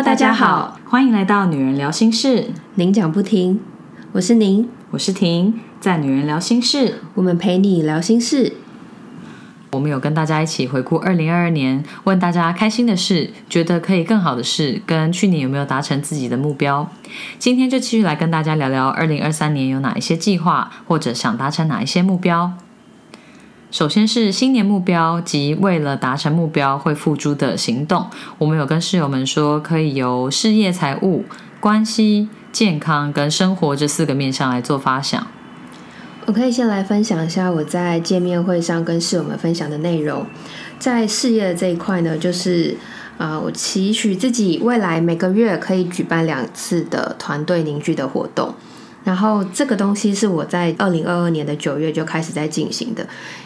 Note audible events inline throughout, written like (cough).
Hello，大家好，欢迎来到女人聊心事，您讲不停，我是您，我是婷，在女人聊心事，我们陪你聊心事。我们有跟大家一起回顾二零二二年，问大家开心的事，觉得可以更好的事，跟去年有没有达成自己的目标。今天就继续来跟大家聊聊二零二三年有哪一些计划，或者想达成哪一些目标。首先是新年目标及为了达成目标会付诸的行动。我们有跟室友们说，可以由事业、财务、关系、健康跟生活这四个面向来做发想。我可以先来分享一下我在见面会上跟室友们分享的内容。在事业这一块呢，就是啊，我期许自己未来每个月可以举办两次的团队凝聚的活动。然后这个东西是我在二零二二年的九月就开始在进行的，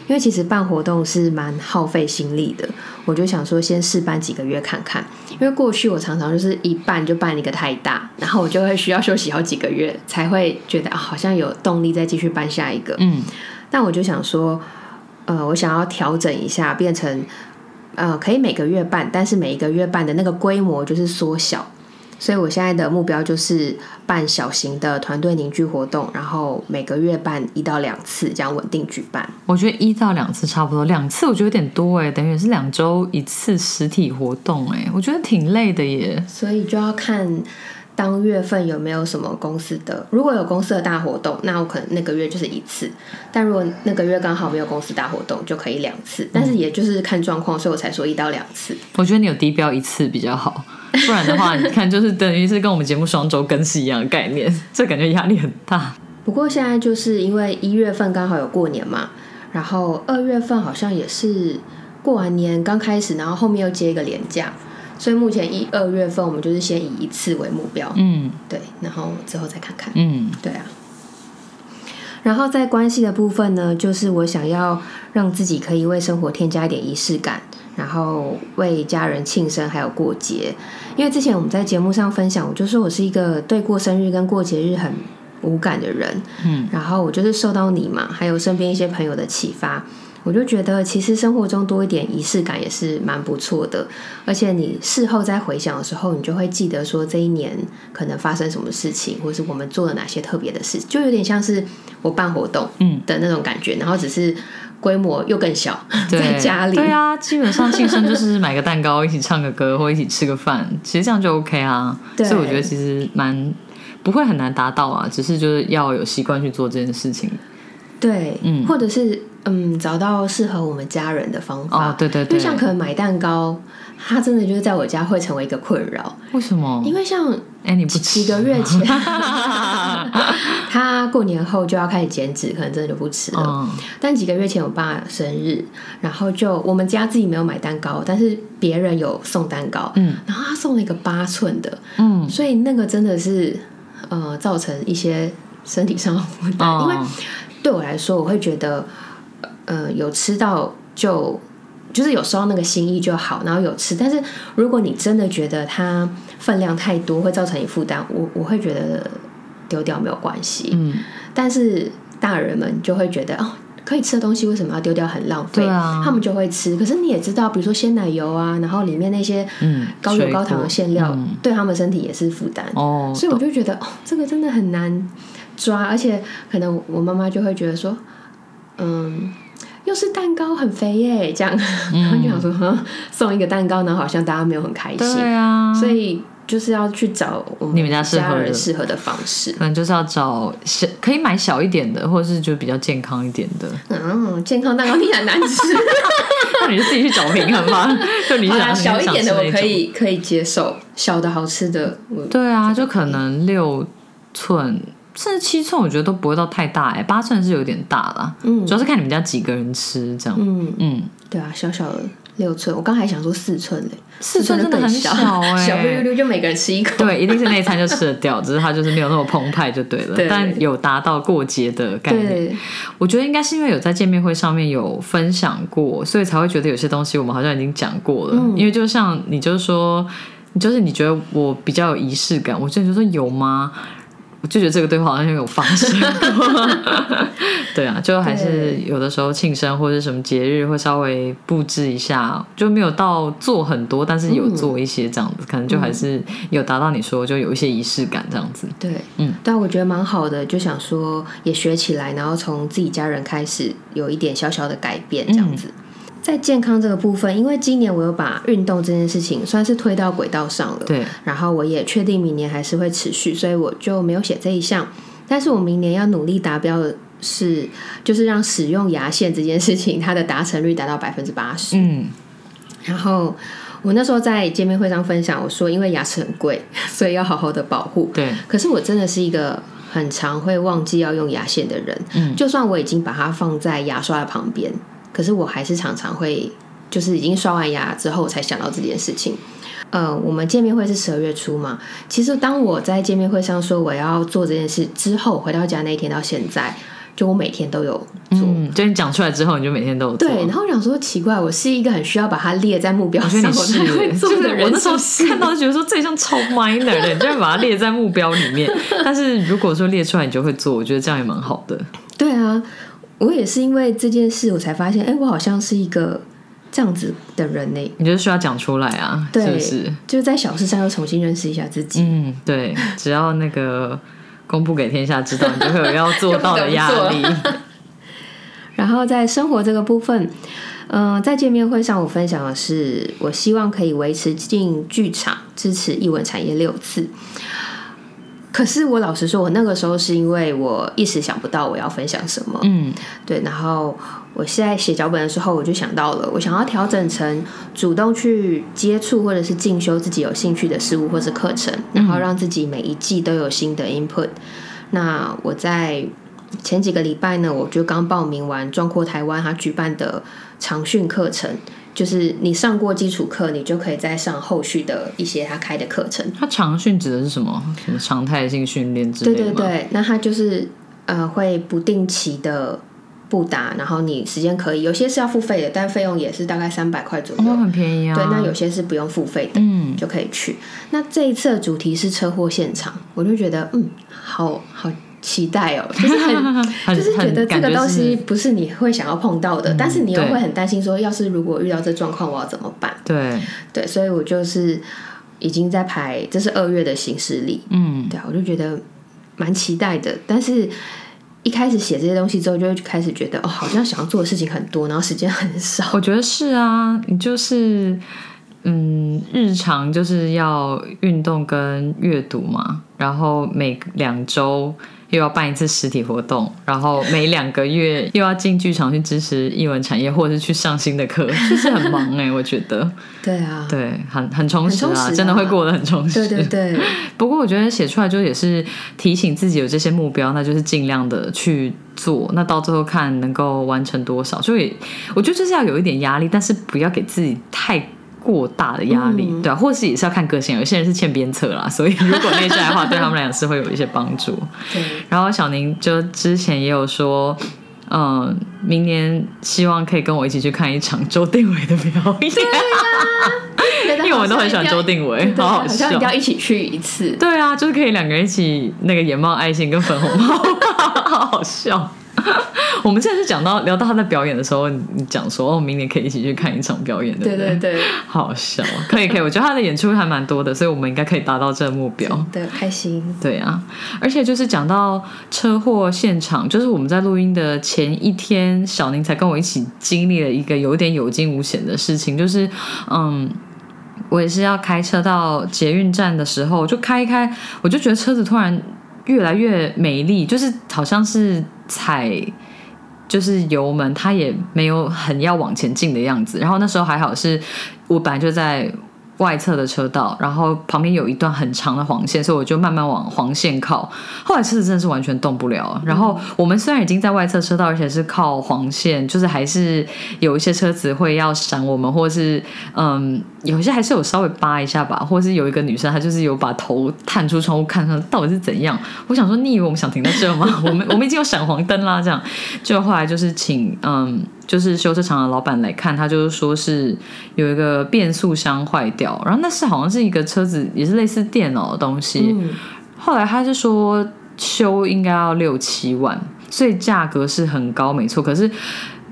因为其实办活动是蛮耗费心力的，我就想说先试办几个月看看。因为过去我常常就是一办就办一个太大，然后我就会需要休息好几个月才会觉得啊好像有动力再继续办下一个。嗯，但我就想说，呃，我想要调整一下，变成呃可以每个月办，但是每一个月办的那个规模就是缩小。所以我现在的目标就是办小型的团队凝聚活动，然后每个月办一到两次，这样稳定举办。我觉得一到两次差不多，两次我觉得有点多哎，等于是两周一次实体活动哎，我觉得挺累的耶。所以就要看当月份有没有什么公司的，如果有公司的大活动，那我可能那个月就是一次；但如果那个月刚好没有公司大活动，就可以两次。但是也就是看状况，所以我才说一到两次。我觉得你有低标一次比较好。不然的话，你看，就是等于是跟我们节目双周更是一样的概念，这感觉压力很大。不过现在就是因为一月份刚好有过年嘛，然后二月份好像也是过完年刚开始，然后后面又接一个年假，所以目前一二月份我们就是先以一次为目标，嗯，对，然后之后再看看，嗯，对啊。然后在关系的部分呢，就是我想要让自己可以为生活添加一点仪式感。然后为家人庆生，还有过节，因为之前我们在节目上分享，我就说我是一个对过生日跟过节日很无感的人，嗯，然后我就是受到你嘛，还有身边一些朋友的启发，我就觉得其实生活中多一点仪式感也是蛮不错的，而且你事后再回想的时候，你就会记得说这一年可能发生什么事情，或是我们做了哪些特别的事，就有点像是我办活动嗯。的那种感觉，然后只是。规模又更小，(laughs) 在家里对啊，基本上庆生就是买个蛋糕，一起唱个歌，或一起吃个饭，其实这样就 OK 啊。所以我觉得其实蛮不会很难达到啊，只是就是要有习惯去做这件事情。对，嗯，或者是嗯，找到适合我们家人的方法。哦，对对对，就像可能买蛋糕。他真的就是在我家会成为一个困扰，为什么？因为像哎，你不几个月前，(laughs) 他过年后就要开始减脂，可能真的就不吃了。但几个月前我爸生日，然后就我们家自己没有买蛋糕，但是别人有送蛋糕，嗯，然后他送了一个八寸的，嗯，所以那个真的是呃造成一些身体上的负担，因为对我来说，我会觉得呃有吃到就。就是有收到那个心意就好，然后有吃。但是如果你真的觉得它分量太多，会造成你负担，我我会觉得丢掉没有关系。嗯。但是大人们就会觉得哦，可以吃的东西为什么要丢掉，很浪费。他们就会吃。可是你也知道，比如说鲜奶油啊，然后里面那些高油高糖的馅料，对他们身体也是负担。哦。所以我就觉得哦，这个真的很难抓，而且可能我妈妈就会觉得说，嗯。又是蛋糕很肥耶，这样，然后就想说，送一个蛋糕呢，好像大家没有很开心，对啊，所以就是要去找我们家适合适合的方式，可能就是要找小可以买小一点的，或者是就比较健康一点的。嗯，健康蛋糕你很难吃，(laughs) 那你就自己去找平衡吧。(laughs) 就你想小一点的，我可以可以接受，小的好吃的，对啊，就可能六寸。甚至七寸我觉得都不会到太大哎，八寸是有点大啦。嗯，主要是看你们家几个人吃这样。嗯嗯，对啊，小小的六寸，我刚还想说四寸嘞，四寸真的很小哎，小溜溜就每个人吃一口。对，一定是那一餐就吃得掉，只是它就是没有那么澎湃就对了。但有达到过节的概念。我觉得应该是因为有在见面会上面有分享过，所以才会觉得有些东西我们好像已经讲过了。因为就像你就是说，就是你觉得我比较有仪式感，我真的就说有吗？我就觉得这个对话好像有发生过。(laughs) 对啊，就还是有的时候庆生或者什么节日会稍微布置一下，就没有到做很多，但是有做一些这样子，可能就还是有达到你说就有一些仪式感这样子。对，嗯，但我觉得蛮好的，就想说也学起来，然后从自己家人开始有一点小小的改变这样子。在健康这个部分，因为今年我有把运动这件事情算是推到轨道上了，对，然后我也确定明年还是会持续，所以我就没有写这一项。但是我明年要努力达标的是，就是让使用牙线这件事情，它的达成率达到百分之八十。嗯，然后我那时候在见面会上分享，我说因为牙齿很贵，(laughs) 所以要好好的保护。对，可是我真的是一个很常会忘记要用牙线的人。嗯，就算我已经把它放在牙刷的旁边。可是我还是常常会，就是已经刷完牙之后才想到这件事情。呃，我们见面会是十二月初嘛，其实当我在见面会上说我要做这件事之后，回到家那一天到现在，就我每天都有做。嗯，就你讲出来之后，你就每天都有做。对，然后想说奇怪，我是一个很需要把它列在目标上，我才会做的人。我那时候看到觉得说这像超 minor 的，你就把它列在目标里面。(laughs) 但是如果说列出来你就会做，我觉得这样也蛮好的。对啊。我也是因为这件事，我才发现，哎，我好像是一个这样子的人呢。你就需要讲出来啊，是不是？就是在小事上又重新认识一下自己。嗯，对，只要那个公布给天下知道，你就会有要做到的压力。(laughs) 然后在生活这个部分，嗯，在见面会上我分享的是，我希望可以维持进剧场支持艺文产业六次。可是我老实说，我那个时候是因为我一时想不到我要分享什么，嗯，对。然后我现在写脚本的时候，我就想到了，我想要调整成主动去接触或者是进修自己有兴趣的事物或是课程，然后让自己每一季都有新的 input。那我在前几个礼拜呢，我就刚报名完壮阔台湾他举办的长训课程。就是你上过基础课，你就可以再上后续的一些他开的课程。他长训指的是什么？什么常态性训练之类的对对对，那他就是呃会不定期的布达，然后你时间可以有些是要付费的，但费用也是大概三百块左右，很便宜啊。对，那有些是不用付费的，嗯，就可以去。那这一次的主题是车祸现场，我就觉得嗯，好好。期待哦，(laughs) 就是很，就是觉得这个东西不是你会想要碰到的，但是你又会很担心说，要是如果遇到这状况，我要怎么办？对对，所以我就是已经在排，这是二月的行事历，嗯，对，我就觉得蛮期待的。但是一开始写这些东西之后，就会开始觉得哦，好像想要做的事情很多，然后时间很少。我觉得是啊，你就是嗯，日常就是要运动跟阅读嘛，然后每两周。又要办一次实体活动，然后每两个月又要进剧场去支持艺文产业，或者是去上新的课，(laughs) 就是很忙哎，我觉得。对啊，对，很很充实啊，真的会过得很充实。对对对。(laughs) 不过我觉得写出来就也是提醒自己有这些目标，那就是尽量的去做，那到最后看能够完成多少。所以我觉得就是要有一点压力，但是不要给自己太。过大的压力，对啊，或是也是要看个性，有些人是欠鞭策啦，所以如果列下来的话，对他们来讲是会有一些帮助。对，然后小宁就之前也有说，嗯，明年希望可以跟我一起去看一场周定伟的表演。(laughs) 因为我们都很喜欢周定伟，好好笑，要一起去一次。对啊，就是可以两个人一起那个眼冒爱心跟粉红帽，(laughs) 好好笑。(laughs) 我们现在是讲到聊到他在表演的时候，你讲说哦，明年可以一起去看一场表演，对对？对，好笑，可以可以，我觉得他的演出还蛮多的，所以我们应该可以达到这个目标，对，开心，对啊，而且就是讲到车祸现场，就是我们在录音的前一天，小宁才跟我一起经历了一个有点有惊无险的事情，就是嗯，我也是要开车到捷运站的时候，就开一开，我就觉得车子突然越来越美丽，就是好像是。踩就是油门，他也没有很要往前进的样子。然后那时候还好，是我本来就在。外侧的车道，然后旁边有一段很长的黄线，所以我就慢慢往黄线靠。后来车子真的是完全动不了。然后我们虽然已经在外侧车道，而且是靠黄线，就是还是有一些车子会要闪我们，或是嗯，有些还是有稍微扒一下吧，或是有一个女生她就是有把头探出窗户看看到底是怎样。我想说，你以为我们想停在这吗？我们我们已经有闪黄灯啦，这样。就后来就是请嗯。就是修车厂的老板来看，他就是说是有一个变速箱坏掉，然后那是好像是一个车子，也是类似电脑的东西。后来他就说，修应该要六七万，所以价格是很高，没错。可是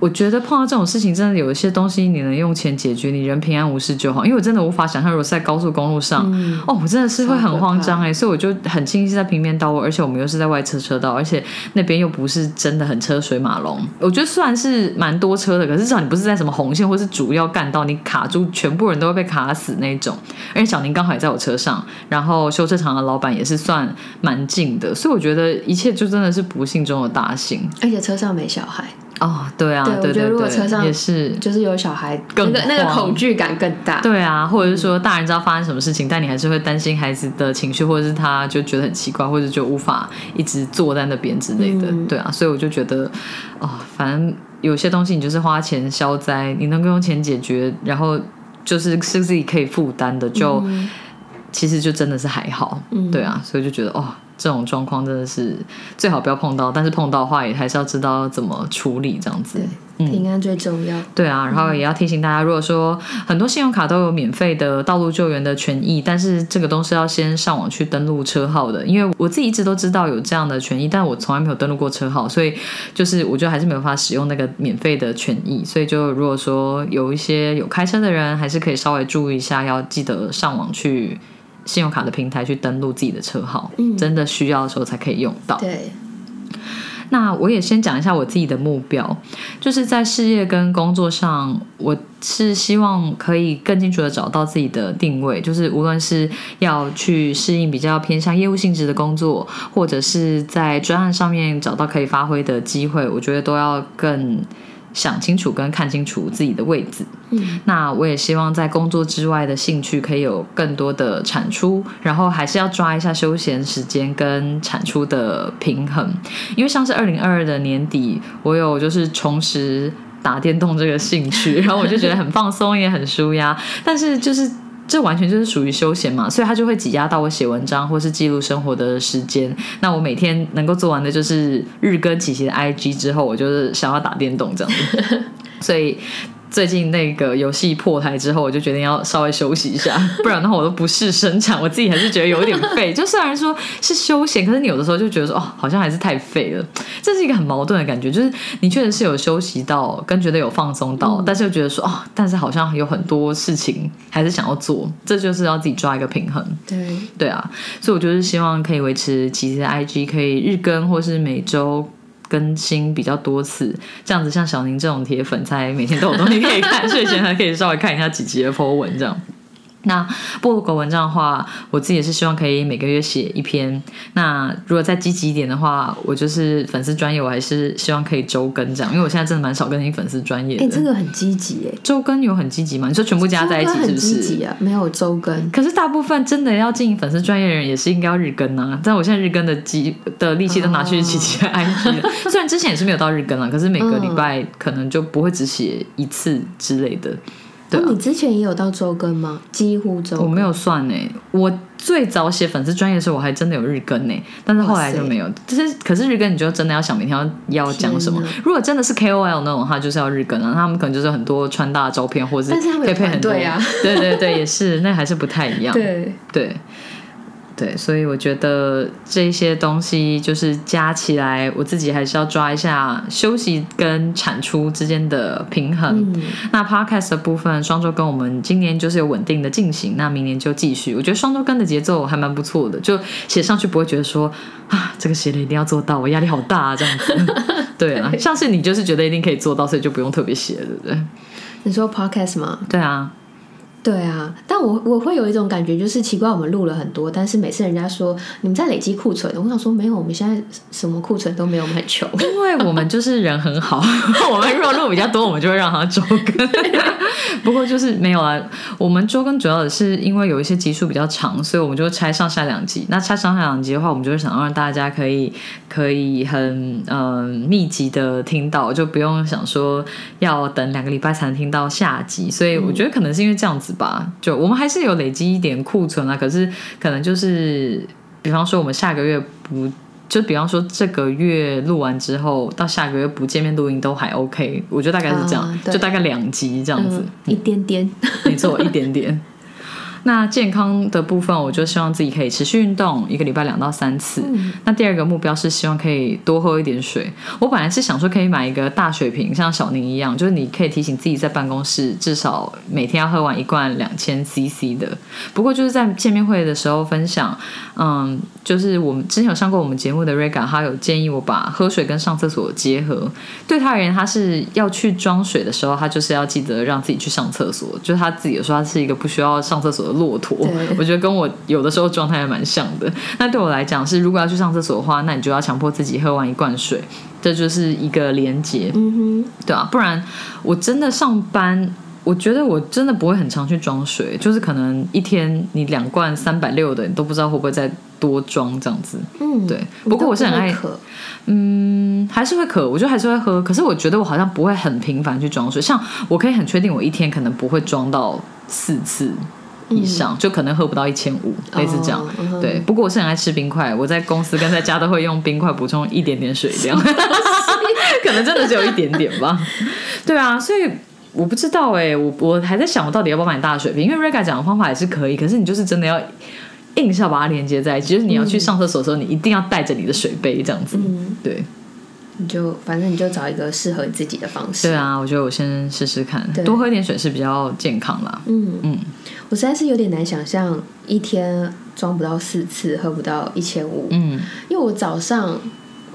我觉得碰到这种事情，真的有一些东西你能用钱解决，你人平安无事就好。因为我真的无法想象，如果是在高速公路上，哦，我真的是会很慌张哎、所以我就很庆幸在平面道路，而且我们又是在外侧车道，而且那边又不是真的很车水马龙。我觉得虽然是蛮多车的，可是至少你不是在什么红线或是主要干道，你卡住，全部人都会被卡死那种。而且小宁刚好也在我车上，然后修车厂的老板也是算蛮近的，所以我觉得一切就真的是不幸中的大幸。而且车上没小孩，哦，对啊，对对我觉得如果对车上也是。就是有小孩，更那个那个恐惧感更大。对啊，或者是说大人知道发生什么事情，但你还是会担心孩子的情绪，或者是他就觉得很奇怪，或者就无法一直坐在那边之类的。嗯对啊，所以我就觉得，哦，反正有些东西你就是花钱消灾，你能够用钱解决，然后就是是自己可以负担的，就、嗯其实就真的是还好。嗯对啊，所以就觉得哦，这种状况真的是最好不要碰到，但是碰到的话也还是要知道怎么处理这样子。对，平安最重要。对啊，然后也要提醒大家，如果说很多信用卡都有免费的道路救援的权益，但是这个东西要先上网去登录车号的。因为我自己一直都知道有这样的权益，但我从来没有登录过车号，所以就是我觉得还是没有办法使用那个免费的权益。所以就如果说有一些有开车的人，还是可以稍微注意一下，要记得上网去信用卡的平台去登录自己的车号，嗯真的需要的时候才可以用到。对，那我也先讲一下我自己的目标，就是在事业跟工作上，我是希望可以更清楚的找到自己的定位，就是无论是要去适应比较偏向业务性质的工作，或者是在专案上面找到可以发挥的机会，我觉得都要更想清楚跟看清楚自己的位置。嗯，那我也希望在工作之外的兴趣可以有更多的产出，然后还是要抓一下休闲时间跟产出的平衡。因为像是二零二二的年底，我有就是重拾打电动这个兴趣，然后我就觉得很放松，也很舒压，但是就是。这完全就是属于休闲嘛，所以它就会挤压到我写文章或是记录生活的时间。那我每天能够做完的就是日更琪琪的 IG 之后，我就是想要打电动这样子。(laughs) 所以最近那个游戏破台之后，我就决定要稍微休息一下，(laughs) 不然的话我都不是生产，我自己还是觉得有点废。就虽然说是休闲，可是你有的时候就觉得说，哦，好像还是太废了。这是一个很矛盾的感觉，就是你确实是有休息到，跟觉得有放松到，但是又觉得说，哦，但是好像有很多事情还是想要做，这就是要自己抓一个平衡。对，对啊，所以我就是希望可以维持其实 IG 可以日更或是每周更新比较多次，这样子像小宁这种铁粉才每天都有东西可以看，睡前还可以稍微看一下几集的 po 文这样。那部落格文章的话，我自己也是希望可以每个月写一篇。那如果再积极一点的话，我就是粉丝专业，我还是希望可以周更这样，因为我现在真的蛮少更新粉丝专业哎、的。这个很积极哎，周更有很积极吗？你说全部加在一起是不是很积是？极啊，没有周更。可是大部分真的要经营粉丝专业的人，也是应该要日更啊。但我现在日更的积的力气都拿去琪琪的 IG 了。(laughs) 虽然之前也是没有到日更了，可是每个礼拜可能就不会只写一次之类的。对啊那、你之前也有到周更吗？几乎周更。我没有算呢、我最早写粉丝专业的时候，我还真的有日更呢、但是后来就没有。就是可是日更，你就真的要想明天要要讲什么。如果真的是 KOL 那种的话，就是要日更啊。他们可能就是很多穿搭的照片，或者是可以配配很多。团队啊对对对，也是，那还是不太一样。对，对对，所以我觉得这些东西就是加起来，我自己还是要抓一下休息跟产出之间的平衡。嗯，那 podcast 的部分，双周跟我们今年就是有稳定的进行，那明年就继续。我觉得双周跟的节奏还蛮不错的，就写上去不会觉得说啊，这个写的一定要做到，我压力好大啊这样子。(laughs) 对啊，像是你就是觉得一定可以做到，所以就不用特别写，对不对？你说 podcast 吗？对啊，对啊，但我我会有一种感觉，就是奇怪，我们录了很多，但是每次人家说你们在累积库存，我想说没有，我们现在什么库存都没有，我们很穷。(laughs) 因为我们就是人很好，(laughs) 我们如果录比较多，我们就会让他周更。不过就是没有啊，我们周更主要的是因为有一些集数比较长，所以我们就会拆上下两集。那拆上下两集的话，我们就会想让大家可以可以很嗯、密集的听到，就不用想说要等两个礼拜才能听到下集。所以我觉得可能是因为这样子吧，就我们还是有累积一点库存啊，可是可能就是比方说我们下个月不。就比方说这个月录完之后，到下个月不见面录音都还 OK，我觉得大概是这样，啊就大概两集这样子，嗯，一点点。没错，一点点。那健康的部分，我就希望自己可以持续运动，一个礼拜两到三次。那第二个目标是希望可以多喝一点水。我本来是想说可以买一个大水瓶，像小宁一样，就是你可以提醒自己在办公室至少每天要喝完一罐两千 CC 的。不过就是在见面会的时候分享，嗯，就是我们之前有上过我们节目的 Rega，他有建议我把喝水跟上厕所结合。对他而言，他是要去装水的时候，他就是要记得让自己去上厕所。就是他自己有说他是一个不需要上厕所的骆驼，我觉得跟我有的时候状态还蛮像的。那对我来讲是，如果要去上厕所的话，那你就要强迫自己喝完一罐水，这就是一个连接，嗯哼，对啊，不然我真的上班，我觉得我真的不会很常去装水，就是可能一天你两罐三百六的，你都不知道会不会再多装这样子。嗯，对。不过我是很爱渴，嗯，还是会渴，我觉得还是会喝。可是我觉得我好像不会很频繁去装水，像我可以很确定，我一天可能不会装到四次以上，就可能喝不到一千五，类似这样。对，不过我是很爱吃冰块，我在公司跟在家都会用冰块补充一点点水量，(laughs) 可能真的只有一点点吧。对啊，所以我不知道哎，我我还在想，我到底要不要买大水瓶？因为 Rega 讲的方法也是可以，可是你就是真的要。硬是要把它连接在一起，就是你要去上厕所的时候，你一定要带着你的水杯这样子。嗯，对，你就反正你就找一个适合你自己的方式。对啊，我觉得我先试试看，多喝一点水是比较健康啦。嗯嗯，我实在是有点难想象一天装不到四次，喝不到一千五。嗯，因为我早上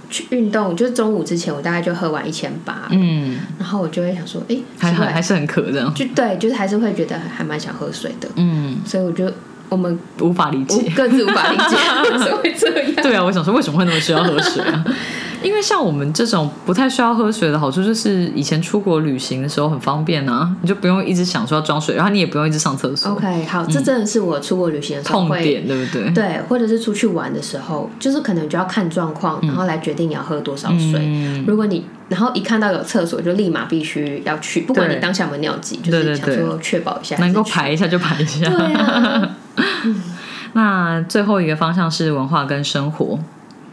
去运动，就是中午之前，我大概就喝完一千八。嗯，然后我就会想说，哎，还还还是很渴这样。就对，就是还是会觉得还蛮想喝水的。嗯，所以我就。我们无法理解，各自无法理解，(laughs) 怎么会这样？对啊，我想说为什么会那么需要喝水啊？(laughs) 因为像我们这种不太需要喝水的好处，就是以前出国旅行的时候很方便啊，你就不用一直想说要装水，然后你也不用一直上厕所。OK，好，这真的是我出国旅行的时候痛点，对不对？对，或者是出去玩的时候，就是可能就要看状况，然后来决定你要喝多少水。如果你然后一看到有厕所，就立马必须要去，不管你当下有没有尿急，就是想说确保一下，能够排一下就排一下。对啊。(laughs) 那最后一个方向是文化跟生活。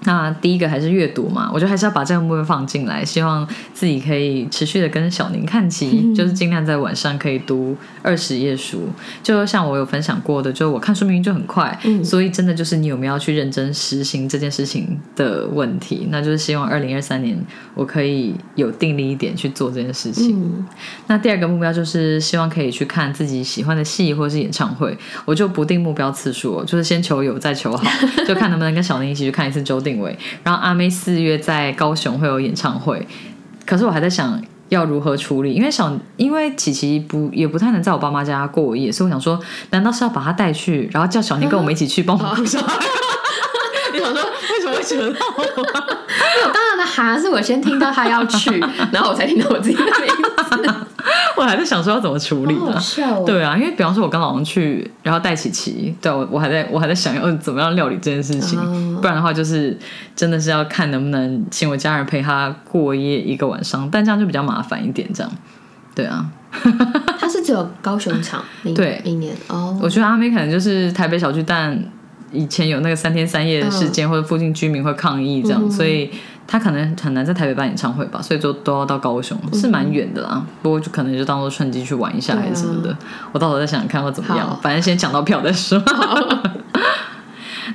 那第一个还是阅读嘛，我觉得还是要把这个目标放进来，希望自己可以持续的跟小宁看齐，(laughs) 就是尽量在晚上可以读二十页书。就像我有分享过的，就我看书明明就很快，所以真的就是你有没有去认真实行这件事情的问题。那就是希望二零二三年我可以有定力一点去做这件事情。那第二个目标就是希望可以去看自己喜欢的戏或者是演唱会，我就不定目标次数，就是先求有再求好，(laughs) 就看能不能跟小宁一起去看一次周定。然后阿妹四月在高雄会有演唱会，可是我还在想要如何处理，因为小因为琪琪不也不太能在我爸妈家过夜，所以我想说，难道是要把她带去，然后叫小宁跟我们一起去帮忙顾小孩？你想说为什么会觉得？当然的哈，是我先听到他要去，然后我才听到我自己的名字。我还在想说要怎么处理呢？笑对啊，因为比方说我跟老公去，然后带琪琪，对我我还在我还在想要怎么样料理这件事情，不然的话就是真的是要看能不能请我家人陪他过夜一个晚上，但这样就比较麻烦一点，这样。对啊，(laughs) 他是只有高雄场，对，明年哦。我觉得阿妹可能就是台北小巨蛋以前有那个三天三夜的事件，或者附近居民会抗议这样，所以。他可能很难在台北办演唱会吧，所以就都要到高雄，是蛮远的啦。不过就可能就当做趁机去玩一下还是什么的。我到时候再想想看会怎么样，反正先抢到票再说。(laughs)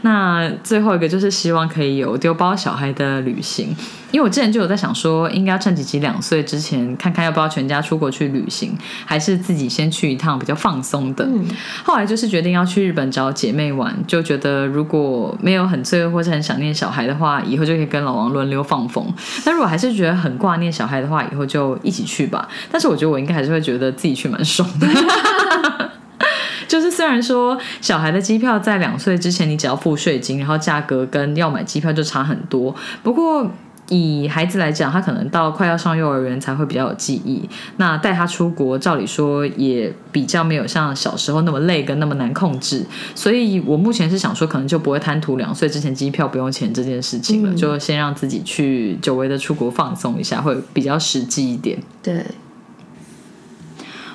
那最后一个就是希望可以有丢包小孩的旅行，因为我之前就有在想说，应该趁吉吉两岁之前，看看要不要全家出国去旅行，还是自己先去一趟比较放松的。后来就是决定要去日本找姐妹玩，就觉得如果没有很罪恶或是很想念小孩的话，以后就可以跟老王轮流放风。那如果还是觉得很挂念小孩的话，以后就一起去吧。但是我觉得我应该还是会觉得自己去蛮爽的。(laughs) 就是虽然说小孩的机票在两岁之前你只要付税金，然后价格跟要买机票就差很多。不过以孩子来讲，他可能到快要上幼儿园才会比较有记忆。那带他出国，照理说也比较没有像小时候那么累跟那么难控制。所以我目前是想说，可能就不会贪图两岁之前机票不用钱这件事情了，就先让自己去久违的出国放松一下，会比较实际一点。对。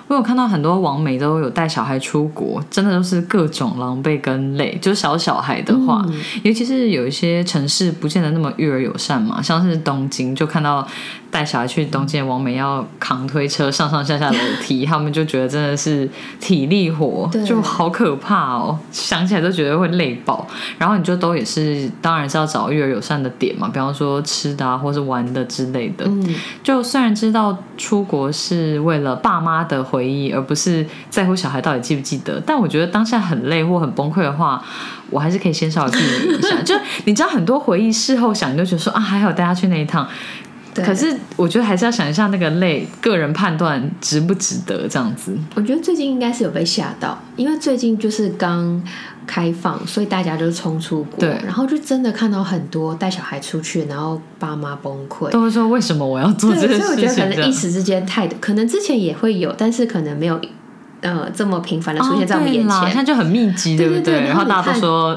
我有看到很多网美都有带小孩出国，真的都是各种狼狈跟累。就是小小孩的话，尤其是有一些城市不见得那么育儿友善嘛，像是东京，就看到带小孩去东京的王美要扛推车上上下下楼梯，他们就觉得真的是体力活，就好可怕哦，想起来都觉得会累爆。然后你就都也是，当然是要找育儿友善的点嘛，比方说吃的啊，或是玩的之类的。嗯，就虽然知道出国是为了爸妈的回忆，而不是在乎小孩到底记不记得，但我觉得当下很累或很崩溃的话，我还是可以先稍微避免一下。(laughs) 就你知道，很多回忆事后想，你就觉得说啊，还好带他去那一趟。对。可是我觉得还是要想一下那个累，个人判断值不值得这样子。我觉得最近应该是有被吓到，因为最近就是刚开放，所以大家就是冲出国，对然后就真的看到很多带小孩出去，然后爸妈崩溃。都会说为什么我要做这对，个所以我觉得可能一时之间太，可能之前也会有，但是可能没有呃这么频繁的出现在我们眼前。现在就很密集，对不对？然后大家都说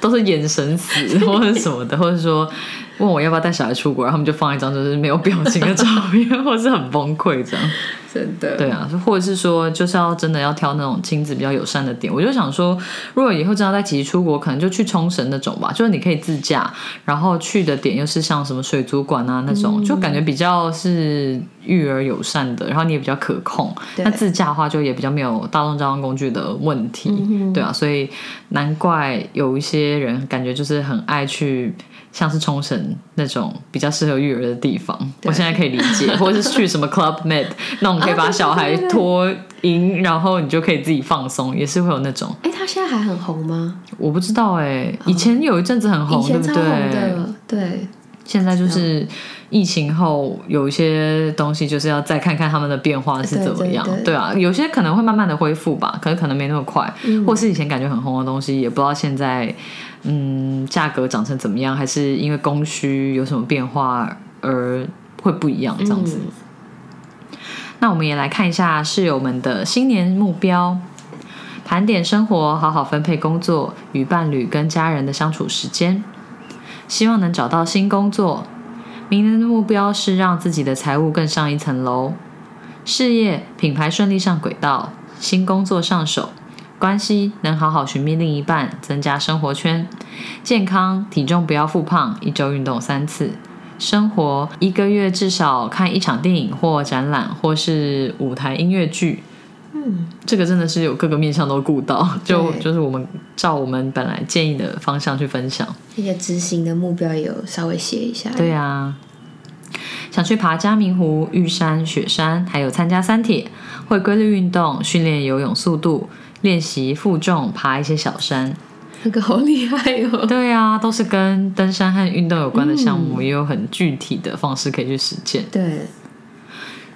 都是眼神死或者什么的，或者说问我要不要带小孩出国，然后他们就放一张就是没有表情的照片，(laughs) 或者是很崩溃这样。真的，对啊，或者是说就是要真的要挑那种亲子比较友善的点。我就想说，如果以后真的要带琪琪出国，可能就去冲绳那种吧，就是你可以自驾，然后去的点又是像什么水族馆啊那种，就感觉比较是育儿友善的，然后你也比较可控。那自驾的话，就也比较没有大众交通工具的问题，对啊，所以难怪有一些人感觉就是很爱去。像是冲绳那种比较适合育儿的地方，我现在可以理解，(laughs) 或者是去什么 Club Med 那种可以把小孩托婴，然后你就可以自己放松，也是会有那种。哎，他现在还很红吗？我不知道哎、以前有一阵子很红，对不对？的，对，现在就是疫情后有一些东西，就是要再看看他们的变化是怎么样。对对对啊，有些可能会慢慢的恢复吧，可是可能没那么快，嗯或是以前感觉很红的东西，也不知道现在嗯价格涨成怎么样，还是因为供需有什么变化而会不一样这样子。嗯。那我们也来看一下室友们的新年目标，盘点生活，好好分配工作与伴侣跟家人的相处时间，希望能找到新工作。明年的目标是让自己的财务更上一层楼，事业品牌顺利上轨道，新工作上手，关系能好好寻觅另一半，增加生活圈，健康体重不要复胖，一周运动三次。生活一个月至少看一场电影或展览，或是舞台音乐剧。嗯，这个真的是有各个面向都顾到，就就是我们照我们本来建议的方向去分享。而且执行的目标也有稍微写一下。对啊，想去爬嘉明湖、玉山、雪山，还有参加三铁，会规律运动，训练游泳速度，练习负重，爬一些小山。那个好厉害哦。对啊，都是跟登山和运动有关的项目，也有很具体的方式可以去实践。对，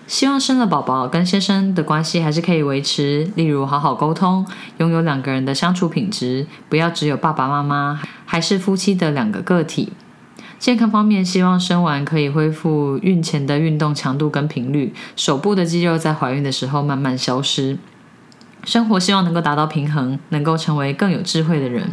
希望生了宝宝跟先生的关系还是可以维持，例如好好沟通，拥有两个人的相处品质，不要只有爸爸妈妈，还是夫妻的两个个体。健康方面，希望生完可以恢复孕前的运动强度跟频率，手部的肌肉在怀孕的时候慢慢消失。生活希望能够达到平衡，能够成为更有智慧的人。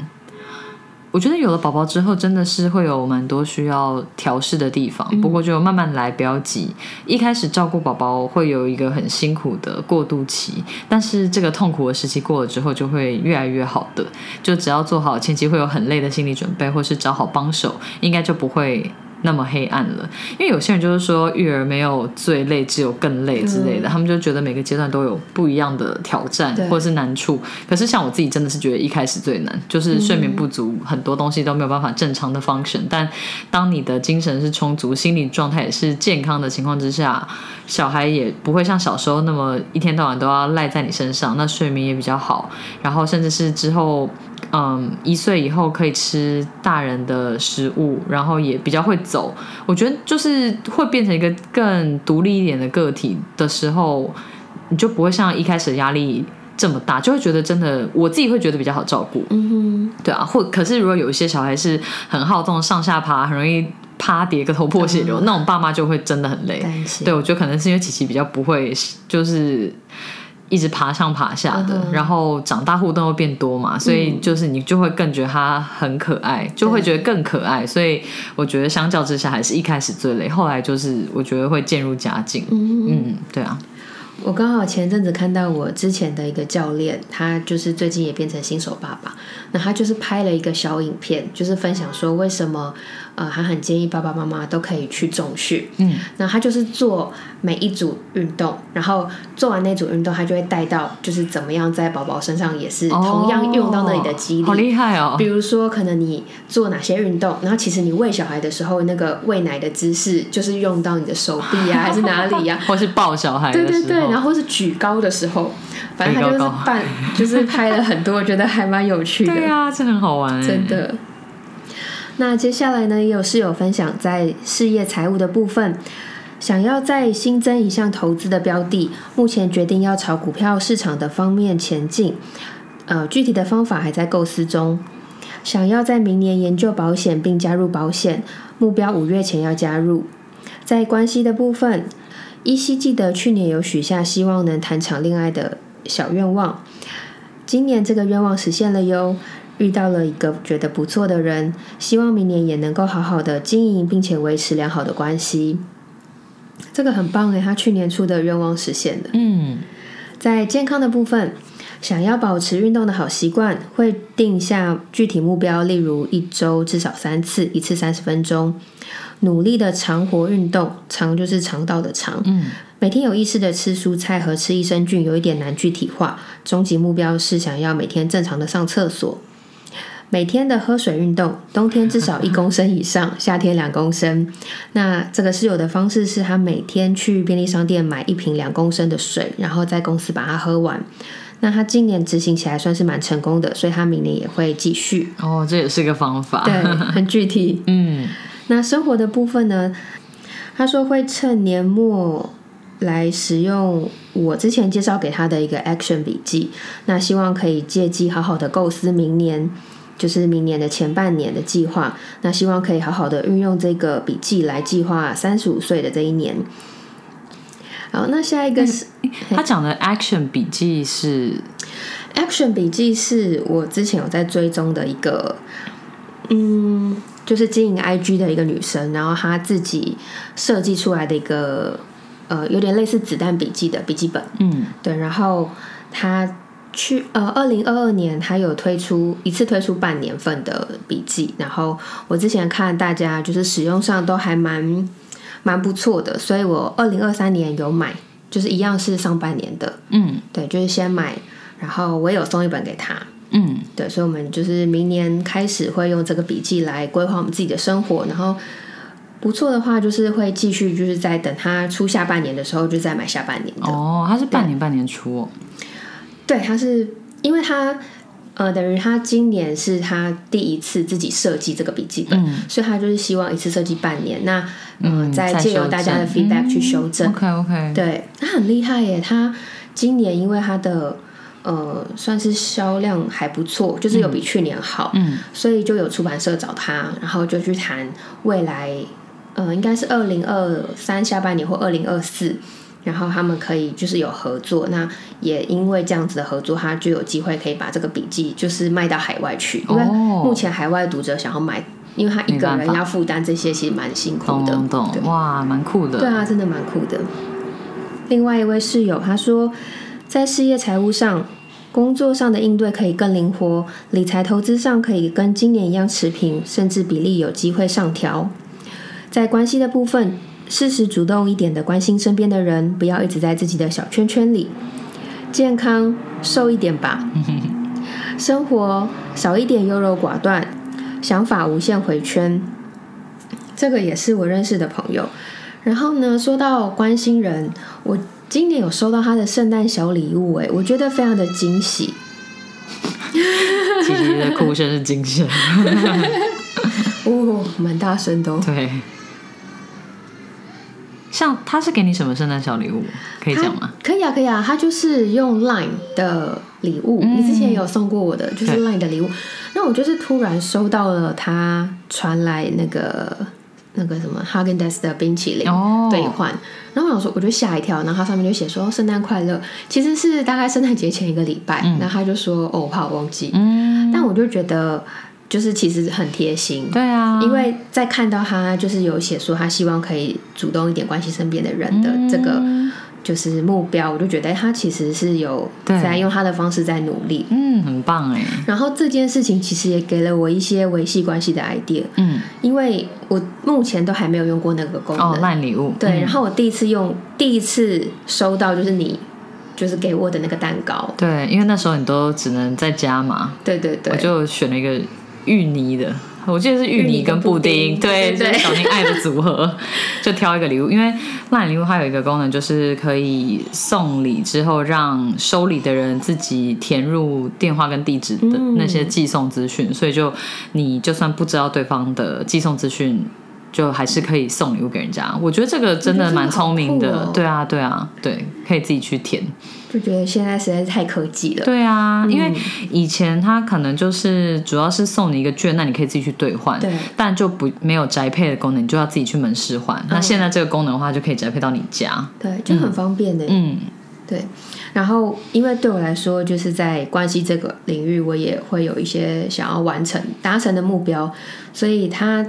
我觉得有了宝宝之后，真的是会有蛮多需要调试的地方，不过就慢慢来，不要急。一开始照顾宝宝会有一个很辛苦的过渡期，但是这个痛苦的时期过了之后，就会越来越好的。就只要做好前期会有很累的心理准备，或是找好帮手，应该就不会那么黑暗了。因为有些人就是说育儿没有最累，只有更累之类的，他们就觉得每个阶段都有不一样的挑战或者是难处。可是像我自己真的是觉得一开始最难，就是睡眠不足，很多东西都没有办法正常的 function。但当你的精神是充足，心理状态也是健康的情况之下，小孩也不会像小时候那么一天到晚都要赖在你身上，那睡眠也比较好，然后甚至是之后。嗯，一岁以后可以吃大人的食物，然后也比较会走。我觉得就是会变成一个更独立一点的个体的时候，你就不会像一开始的压力这么大，就会觉得真的我自己会觉得比较好照顾。嗯哼对啊，或可是如果有一些小孩是很好动，上下爬，很容易趴跌个头破血流，那种爸妈就会真的很累。对，我觉得可能是因为琪琪比较不会，就是一直爬上爬下的，嗯然后长大互动会变多嘛，所以就是你就会更觉得他很可爱，就会觉得更可爱。所以我觉得相较之下，还是一开始最累，后来就是我觉得会渐入佳境。嗯，嗯，对啊，我刚好前阵子看到我之前的一个教练，他就是最近也变成新手爸爸，那他就是拍了一个小影片，就是分享说为什么呃他很建议爸爸妈妈都可以去重训，嗯，那他就是做每一组运动，然后做完那组运动，他就会带到就是怎么样在宝宝身上也是同样用到那里的肌力，好厉害哦比！如说，可能你做哪些运动，然后其实你喂小孩的时候，那个喂奶的姿势就是用到你的手臂啊，还是哪里呀、(laughs) 或是抱小孩的时候，对对对，然后是举高的时候，反正他就是办，就是拍了很多，我觉得还蛮有趣的，(laughs) 对啊，这很好玩，真。的。那接下来呢，也有室友分享在事业财务的部分，想要再新增一项投资的标的，目前决定要朝股票市场的方面前进，呃，具体的方法还在构思中。想要在明年研究保险并加入保险，目标五月前要加入。在关系的部分，依稀记得去年有许下希望能谈场恋爱的小愿望，今年这个愿望实现了哟。遇到了一个觉得不错的人，希望明年也能够好好的经营，并且维持良好的关系。这个很棒诶，他去年出的愿望实现了。嗯，在健康的部分，想要保持运动的好习惯，会定下具体目标，例如一周至少三次，一次三十分钟，努力的长活运动，长就是肠道的长，嗯，每天有意识的吃蔬菜和吃益生菌，有一点难具体化。终极目标是想要每天正常的上厕所。每天的喝水运动，冬天至少一公升以上，夏天两公升。那这个室友的方式是他每天去便利商店买一瓶两公升的水，然后在公司把它喝完。那他今年执行起来算是蛮成功的，所以他明年也会继续。哦，这也是个方法。对，很具体。(laughs) 嗯，那生活的部分呢？他说会趁年末来使用我之前介绍给他的一个 action 笔记，那希望可以借机好好的构思明年，就是明年的前半年的计划。那希望可以好好的运用这个笔记来计划三十五岁的这一年。好，那下一个是他讲的 action 笔记是 action 笔记，是我之前有在追踪的一个，嗯，就是经营 IG 的一个女生，然后她自己设计出来的一个，呃，有点类似子弹笔记的笔记本。嗯对，然后她去呃，二零二二年她有推出一次推出半年份的笔记，然后我之前看大家就是使用上都还蛮蛮不错的，所以我二零二三年有买，就是一样是上半年的，嗯对，就是先买，然后我也有送一本给他。嗯，对，所以我们就是明年开始会用这个笔记来规划我们自己的生活，然后不错的话，就是会继续就是在等它出下半年的时候，就再买下半年的。哦，他是半年半年出哦。对，他是因为他呃，等于他今年是他第一次自己设计这个笔记本，嗯所以他就是希望一次设计半年，那嗯、嗯再借由大家的 feedback 去修正。OK OK，对，他很厉害耶！他今年因为他的呃算是销量还不错，就是有比去年好，嗯所以就有出版社找他，然后就去谈未来，呃，应该是二零二三下半年或二零二四，然后他们可以就是有合作。那也因为这样子的合作，他就有机会可以把这个笔记就是卖到海外去，因为哦目前海外读者想要买，因为他一个人要负担这些，其实蛮辛苦的。懂懂懂，哇，蛮酷的。对啊，真的蛮酷的。另外一位室友他说，在事业财务上、工作上的应对可以更灵活，理财投资上可以跟今年一样持平，甚至比例有机会上调。在关系的部分，适时主动一点的关心身边的人，不要一直在自己的小圈圈里。健康瘦一点吧，生活少一点优柔寡断，想法无限回圈。这个也是我认识的朋友。然后呢，说到关心人，我今年有收到他的圣诞小礼物，哎，我觉得非常的惊喜。琪琪的哭声是惊喜。(laughs) 哦，蛮大声的、哦。对。像他是给你什么圣诞小礼物？可以讲吗？可以啊，可以啊，他就是用 Line 的礼物，嗯。你之前有送过我的，就是 Line 的礼物。那我就是突然收到了他传来那个那个什么 Hagen Dazs 的冰淇淋哦。兑换，然后我想说我就吓一跳，然后他上面就写说圣诞快乐，其实是大概圣诞节前一个礼拜，然后他就说哦，我怕我忘记，嗯，但我就觉得就是其实很贴心，对啊，因为在看到他就是有写说他希望可以主动一点关心身边的人的这个、就是目标，我就觉得他其实是有在用他的方式在努力。嗯，很棒哎，然后这件事情其实也给了我一些维系关系的 idea，嗯，因为我目前都还没有用过那个功能。哦，烂礼物，对，嗯。然后我第一次用，第一次收到就是你就是给我的那个蛋糕。对，因为那时候你都只能在家嘛，对对对，我就选了一个芋泥的，我记得是芋泥跟布丁，对，就是小心爱的组合，(laughs) 就挑一个礼物。因为烂礼物它有一个功能，就是可以送礼之后，让收礼的人自己填入电话跟地址的嗯那些寄送资讯，所以就你就算不知道对方的寄送资讯。就还是可以送礼物给人家，我觉得这个真的蛮聪明的，对啊，对啊，对，可以自己去填。就觉得现在实在是太科技了。对啊，因为嗯以前他可能就是主要是送你一个券，那你可以自己去兑换，对。但就不没有宅配的功能，你就要自己去门市换。嗯。那现在这个功能的话，就可以宅配到你家。对，就很方便的。嗯，对，然后因为对我来说，就是在关系这个领域，我也会有一些想要完成、达成的目标，所以他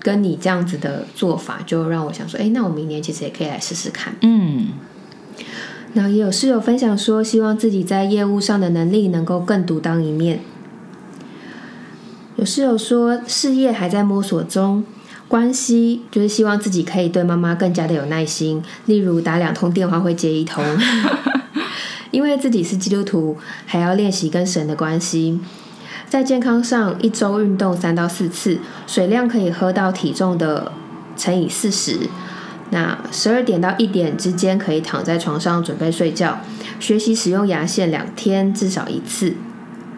跟你这样子的做法，就让我想说，哎，那我明年其实也可以来试试看。嗯，然后也有室友分享说，希望自己在业务上的能力能够更独当一面。有室友说，事业还在摸索中，关系就是希望自己可以对妈妈更加的有耐心，例如打两通电话会接一通。(laughs) 因为自己是基督徒，还要练习跟神的关系。在健康上，一周运动三到四次，水量可以喝到体重的乘以四十。那十二点到一点之间可以躺在床上准备睡觉。学习使用牙线两天至少一次，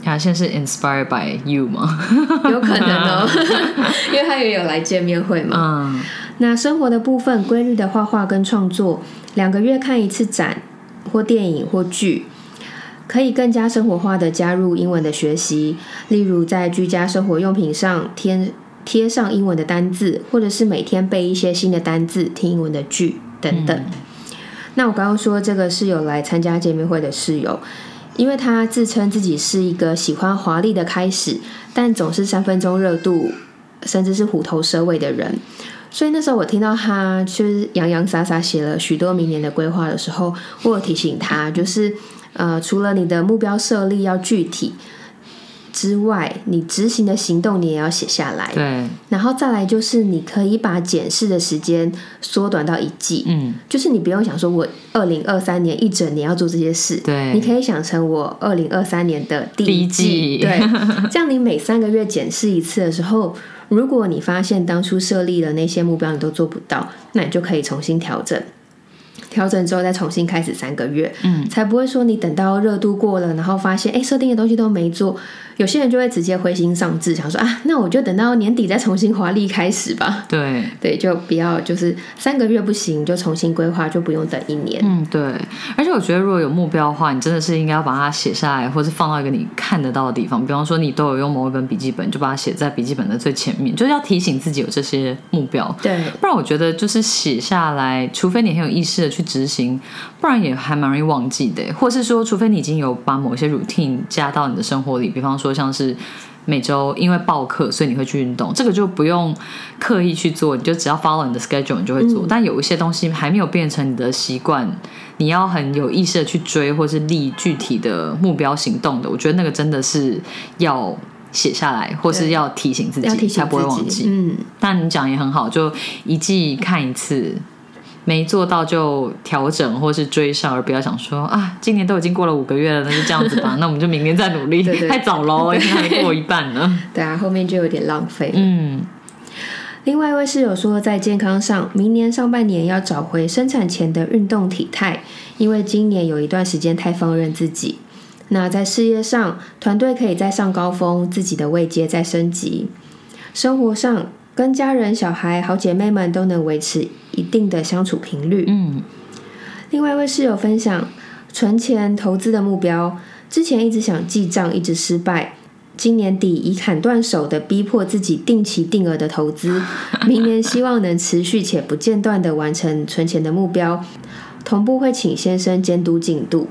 牙线是 inspired by you 吗？(laughs) 有可能哦，(laughs) 因为他也有来见面会嘛。嗯，那生活的部分，规律的画画跟创作，两个月看一次展或电影或剧，可以更加生活化的加入英文的学习，例如在居家生活用品上贴贴上英文的单字，或者是每天背一些新的单字、听英文的剧等等。那我刚刚说这个室友来参加见面会的室友，因为他自称自己是一个喜欢华丽的开始，但总是三分钟热度，甚至是虎头蛇尾的人。所以那时候我听到他就是洋洋洒洒写了许多明年的规划的时候，我有提醒他，就是呃，除了你的目标设立要具体之外，你执行的行动你也要写下来。对，然后再来就是你可以把检视的时间缩短到一季，嗯，就是你不用想说我二零二三年一整年要做这些事，对。你可以想成我二零二三年的第一，季。对，(laughs) 这样你每三个月检视一次的时候，如果你发现当初设立的那些目标你都做不到，那你就可以重新调整。调整之后再重新开始三个月，嗯，才不会说你等到热度过了，然后发现哎设定的东西都没做，有些人就会直接灰心丧志，想说啊，那我就等到年底再重新华丽开始吧。对，对，就不要就是三个月不行就重新规划，就不用等一年。嗯，对，而且我觉得如果有目标的话，你真的是应该要把它写下来，或是放到一个你看得到的地方。比方说，你都有用某一本笔记本，就把它写在笔记本的最前面，就是要提醒自己有这些目标。对，不然我觉得就是写下来，除非你很有意识的去执行，不然也还蛮容易忘记的。或是说，除非你已经有把某些 routine 加到你的生活里，比方说像是每周因为报课，所以你会去运动，这个就不用刻意去做，你就只要 follow 你的 schedule，你就会做。但有一些东西还没有变成你的习惯，你要很有意识的去追，或是立具体的目标行动的，我觉得那个真的是要。写下来，或是要提醒自己，才不会忘。记。嗯，但你讲也很好，就一季看一次，没做到就调整或是追上，而不要想说啊，今年都已经过了五个月了，那就这样子吧，(laughs) 那我们就明年再努力。对对太早喽，还没过一半呢。(laughs) 对啊，后面就有点浪费。嗯，另外一位室友说，在健康上，明年上半年要找回生产前的运动体态，因为今年有一段时间太放任自己。那在事业上，团队可以再上高峰，自己的位阶再升级。生活上，跟家人、小孩、好姐妹们都能维持一定的相处频率。嗯，另外一位室友分享存钱投资的目标，之前一直想记账，一直失败。今年底以砍断手的逼迫自己定期定额的投资，(laughs) 明年希望能持续且不间断的完成存钱的目标，同步会请先生监督进度。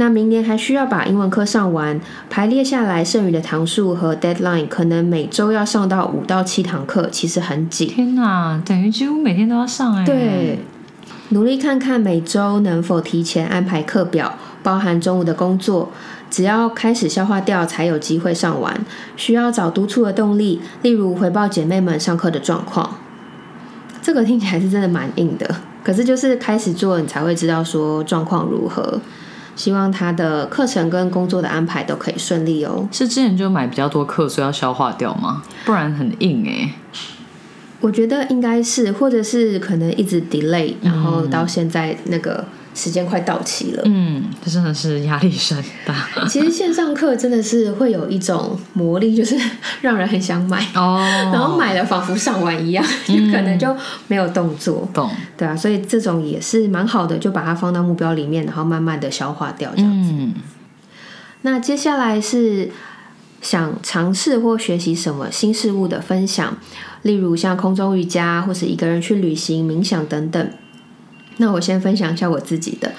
那明年还需要把英文课上完，排列下来剩余的堂数和 deadline，可能每周要上到五到七堂课，其实很紧。天哪，等于几乎每天都要上哎。对，努力看看每周能否提前安排课表，包含中午的工作。只要开始消化掉，才有机会上完。需要找督促的动力，例如回报姐妹们上课的状况。这个听起来是真的蛮硬的，可是就是开始做，你才会知道说状况如何。希望他的课程跟工作的安排都可以顺利哦。是之前就买比较多课，所以要消化掉吗？不然很硬哎、我觉得应该是，或者是可能一直 delay，然后到现在那个时间快到期了。嗯，这真的是压力山大 (laughs) 其实线上课真的是会有一种魔力，就是让人很想买，哦。(laughs) 然后买了仿佛上完一样，就可能就没有动作。懂，对啊，所以这种也是蛮好的，就把它放到目标里面，然后慢慢的消化掉这样。嗯，那接下来是想尝试或学习什么新事物的分享，例如像空中瑜伽，或是一个人去旅行、冥想等等。那我先分享一下我自己的，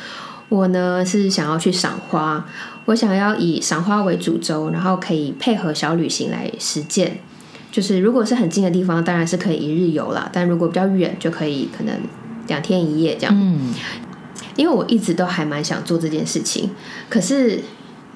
我呢是想要去赏花，我想要以赏花为主轴，然后可以配合小旅行来实践。就是如果是很近的地方，当然是可以一日游啦，但如果比较远，就可以可能两天一夜这样。嗯，因为我一直都还蛮想做这件事情，可是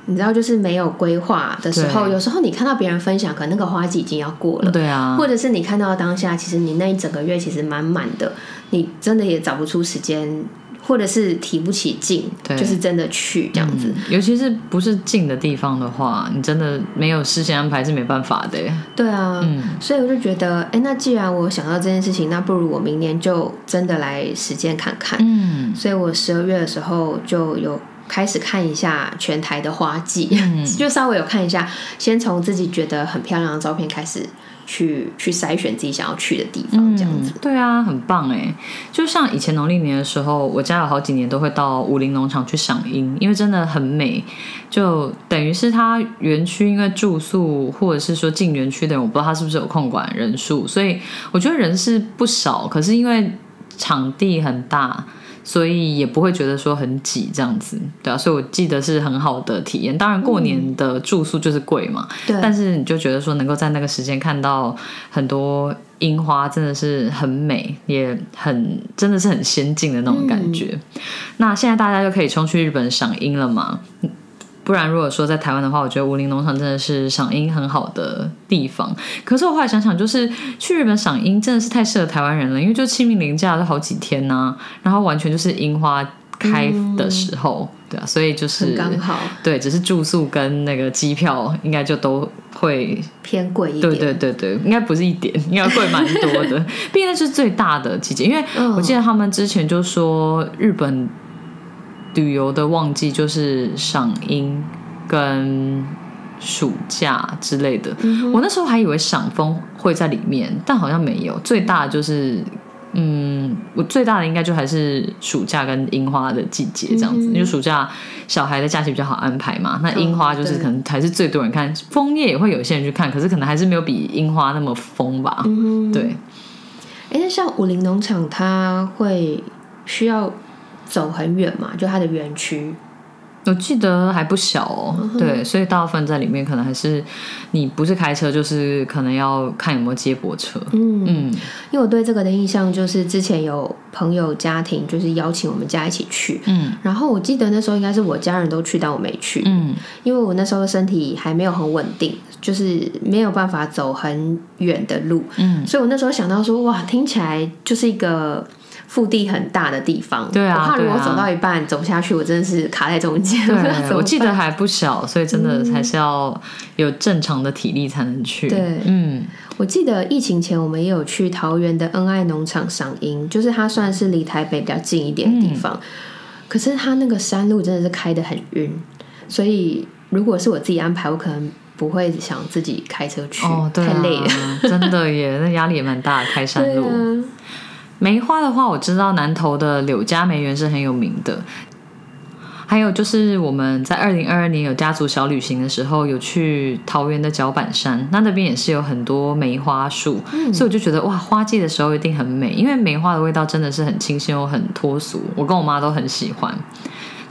你知道，就是没有规划的时候，有时候你看到别人分享，可能那个花季已经要过了，对啊，或者是你看到当下，其实你那一整个月其实满满的，你真的也找不出时间，或者是提不起劲，就是真的去这样子。嗯尤其是不是近的地方的话，你真的没有事先安排是没办法的耶。对啊，嗯所以我就觉得，哎，那既然我想到这件事情，那不如我明年就真的来实践看看。嗯所以我十二月的时候就有开始看一下全台的花季，(laughs) 就稍微有看一下，先从自己觉得很漂亮的照片开始去去筛选自己想要去的地方，这样子。嗯，对啊，很棒哎！就像以前农历年的时候，我家有好几年都会到武林农场去赏樱，因为真的很美。就等于是它园区，因为住宿或者是说进园区的人，我不知道他是不是有控管人数，所以我觉得人是不少，可是因为场地很大。所以也不会觉得说很挤这样子，对啊，所以我记得是很好的体验。当然过年的住宿就是贵嘛，对，但是你就觉得说能够在那个时间看到很多樱花，真的是很美，也很真的是很先进的那种感觉。那现在大家就可以冲去日本赏樱了嘛？不然如果说在台湾的话，我觉得武林农场真的是赏樱很好的地方。可是我后来想想，就是去日本赏樱真的是太适合台湾人了，因为就清明连假都好几天呐、然后完全就是樱花开的时候，对啊，所以就是很刚好对，只是住宿跟那个机票应该就都会，偏贵一点。对对对对，应该不是一点，应该贵蛮多的。毕竟那是最大的季节，因为嗯我记得他们之前就说日本旅游的旺季就是赏樱跟暑假之类的。我那时候还以为赏枫会在里面，但好像没有。最大的就是。嗯，我最大的应该就还是暑假跟樱花的季节这样子，因为暑假小孩的假期比较好安排嘛。那樱花就是可能还是最多人看，枫叶也会有些人去看，可是可能还是没有比樱花那么疯吧。嗯，对，哎，那像武林农场，它会需要走很远嘛？就它的园区。我记得还不小哦，对，所以大部分在里面可能还是你不是开车，就是可能要看有没有接驳车。嗯，嗯因为我对这个的印象就是之前有朋友家庭就是邀请我们家一起去，嗯然后我记得那时候应该是我家人都去，但我没去，嗯因为我那时候身体还没有很稳定，就是没有办法走很远的路，嗯，所以我那时候想到说，哇，听起来就是一个腹地很大的地方，对啊我怕如果走到一半走不下去，我真的是卡在中间，(laughs) 我记得办还不小，所以真的还是要有正常的体力才能去。对嗯。我记得疫情前我们也有去桃园的恩爱农场赏樱，就是它算是离台北比较近一点的地方，嗯。可是它那个山路真的是开得很晕，所以如果是我自己安排，我可能不会想自己开车去，哦，对、啊，太累了。(laughs) 真的耶，那压力也蛮大的，开山对路。啊，梅花的话，我知道南投的柳家梅园是很有名的。还有就是我们在二零二二年有家族小旅行的时候，有去桃园的脚板山，那那边也是有很多梅花树，所以我就觉得哇，花季的时候一定很美，因为梅花的味道真的是很清新又很脱俗，我跟我妈都很喜欢。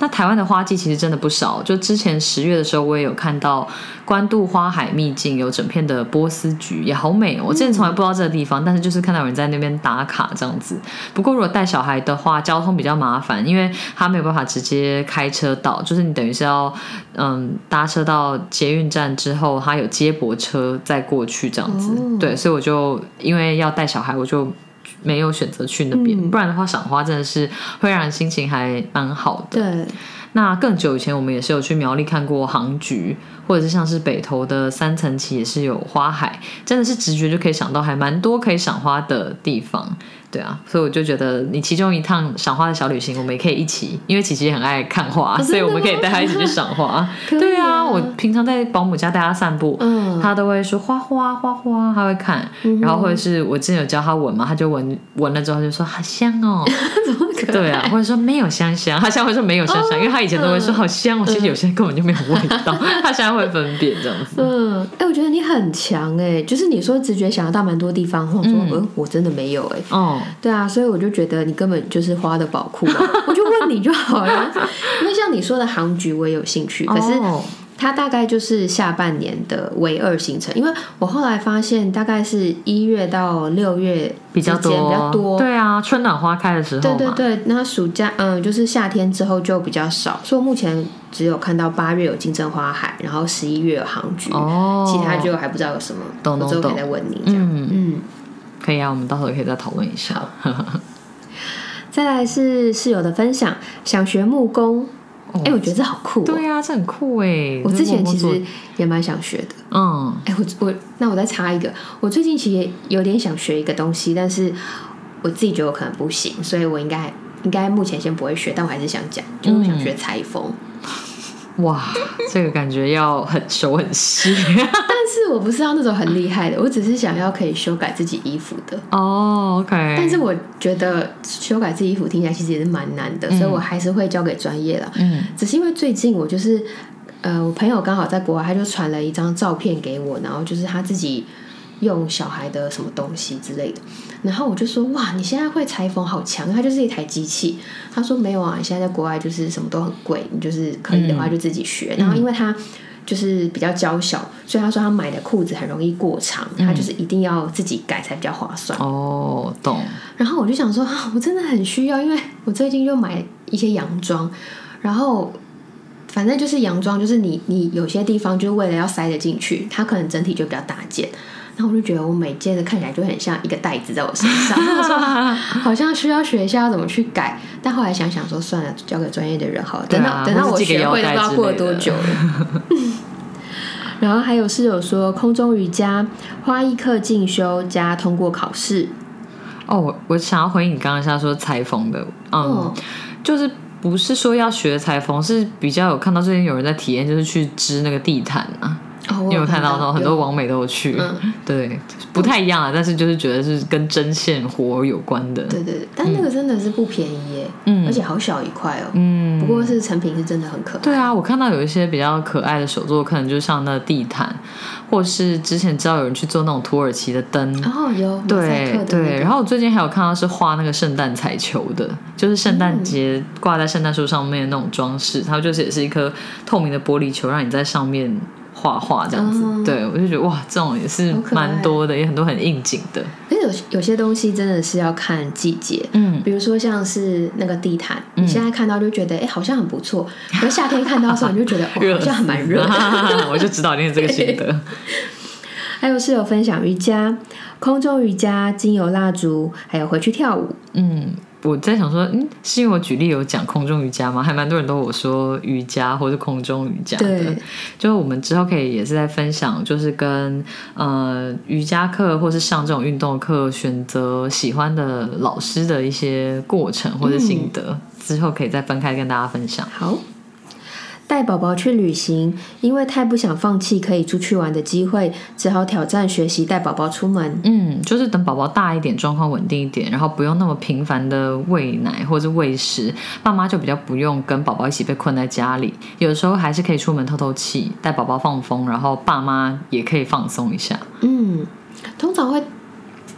那台湾的花季其实真的不少，就之前十月的时候，我也有看到关渡花海秘境有整片的波斯菊，也好美哦。我之前从来不知道这个地方，但是就是看到有人在那边打卡这样子。不过如果带小孩的话，交通比较麻烦，因为他没有办法直接开车到，就是你等于是要嗯搭车到捷运站之后，他有接驳车再过去这样子。对，所以我就因为要带小孩，我就。没有选择去那边，不然的话，赏花真的是会让人心情还蛮好的。对，那更久以前，我们也是有去苗栗看过杭菊，或者是像是北投的三层旗，也是有花海，真的是直觉就可以想到还蛮多可以赏花的地方。对啊，所以我就觉得你其中一趟赏花的小旅行，我们也可以一起，因为琪琪很爱看花，(laughs) 所以我们可以带她一起去赏花。(laughs) 对啊，我平常在保姆家带她散步，嗯，她都会说花花花花，她会看，然后或者是我之前有教她闻嘛，她就闻闻了之后就说好香哦，(laughs) 怎么可对啊，或者说没有香香，她现在会说没有香香，因为她以前都会说好香哦，其实有些根本就没有味道，她现在会分辨这样子。嗯，哎，我觉得你很强哎，就是你说直觉想要到蛮多地方，或者说嗯，我真的没有哎，哦。对啊，所以我就觉得你根本就是花的宝库，我就问你就好了。(laughs) 因为像你说的杭菊，我也有兴趣，可是它大概就是下半年的唯二行程。因为我后来发现，大概是一月到六月比较多，比较多。对啊，春暖花开的时候。对对对，那暑假嗯，就是夏天之后就比较少。所以目前只有看到八月有金针花海，然后十一月有杭菊，哦，其他就还不知道有什么。懂懂懂。可以再问你这样，嗯。可以啊，我们到时候可以再讨论一下。再来是室友的分享，想学木工，哎，我觉得这好酷。对啊，这很酷哎。我之前其实也蛮想学的。嗯，哎，我我那我再插一个，我最近其实有点想学一个东西，但是我自己觉得我可能不行，所以我应该应该目前先不会学，但我还是想讲，就是想学裁缝。哇，这个感觉要很熟很细，(laughs) 但是我不是要那种很厉害的，我只是想要可以修改自己衣服的哦。OK，但是我觉得修改自己衣服听起来其实也是蛮难的，所以我还是会交给专业了。嗯，只是因为最近我就是呃，我朋友刚好在国外，他就传了一张照片给我，然后就是他自己。用小孩的什么东西之类的，然后我就说哇，你现在会裁缝好强，它就是一台机器。他说没有啊，现在在国外就是什么都很贵，你就是可以的话就自己学。然后因为他就是比较娇小，所以他说他买的裤子很容易过长，他就是一定要自己改才比较划算。哦，懂。然后我就想说啊，我真的很需要，因为我最近就买一些洋装，然后反正就是洋装，就是你你有些地方就是为了要塞得进去，它可能整体就比较大件。然后我就觉得我每接的看起来就很像一个袋子在我身上，(laughs) 好像需要学一下要怎么去改。但后来想想说算了，交给专业的人好了。等到等到我学会，不知道过了多久了。然后还有室友说，空中瑜伽花一课进修加通过考试。哦，我我想要回应你刚刚下说裁缝的，嗯，就是不是说要学裁缝，是比较有看到最近有人在体验，就是去织那个地毯啊。你有看到吗很多网美都有去，对，不太一样啊，但是就是觉得是跟针线活有关的。对对对，但那个真的是不便宜耶，嗯，而且好小一块哦，嗯，不过是成品是真的很可爱。对啊，我看到有一些比较可爱的手作，可能就像那地毯，或是之前知道有人去做那种土耳其的灯，哦有，对对，然后我最近还有看到是画那个圣诞彩球的，就是圣诞节挂在圣诞树上面的那种装饰，它就是也是一颗透明的玻璃球，让你在上面。画画这样子，对我就觉得哇，这种也是蛮多的，也很多很应景的。有有些东西真的是要看季节，嗯，比如说像是那个地毯，你现在看到就觉得哎好像很不错，可是夏天看到的时候你就觉得 (laughs) 哦好像还蛮热。(laughs) 我就知道你是这个心得。还有室友分享瑜伽、空中瑜伽、精油蜡烛，还有回去跳舞，嗯。我在想说，嗯，是因为我举例有讲空中瑜伽吗？还蛮多人都我说瑜伽或者空中瑜伽的，就是我们之后可以也是在分享，就是跟呃瑜伽课或是上这种运动课，选择喜欢的老师的一些过程或者心得，之后可以再分开跟大家分享。好。带宝宝去旅行，因为太不想放弃可以出去玩的机会，只好挑战学习带宝宝出门。嗯，就是等宝宝大一点，状况稳定一点，然后不用那么频繁的喂奶或者喂食，爸妈就比较不用跟宝宝一起被困在家里。有的时候还是可以出门透透气，带宝宝放风，然后爸妈也可以放松一下。嗯，通常会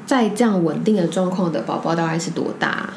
在这样稳定的状况的宝宝大概是多大？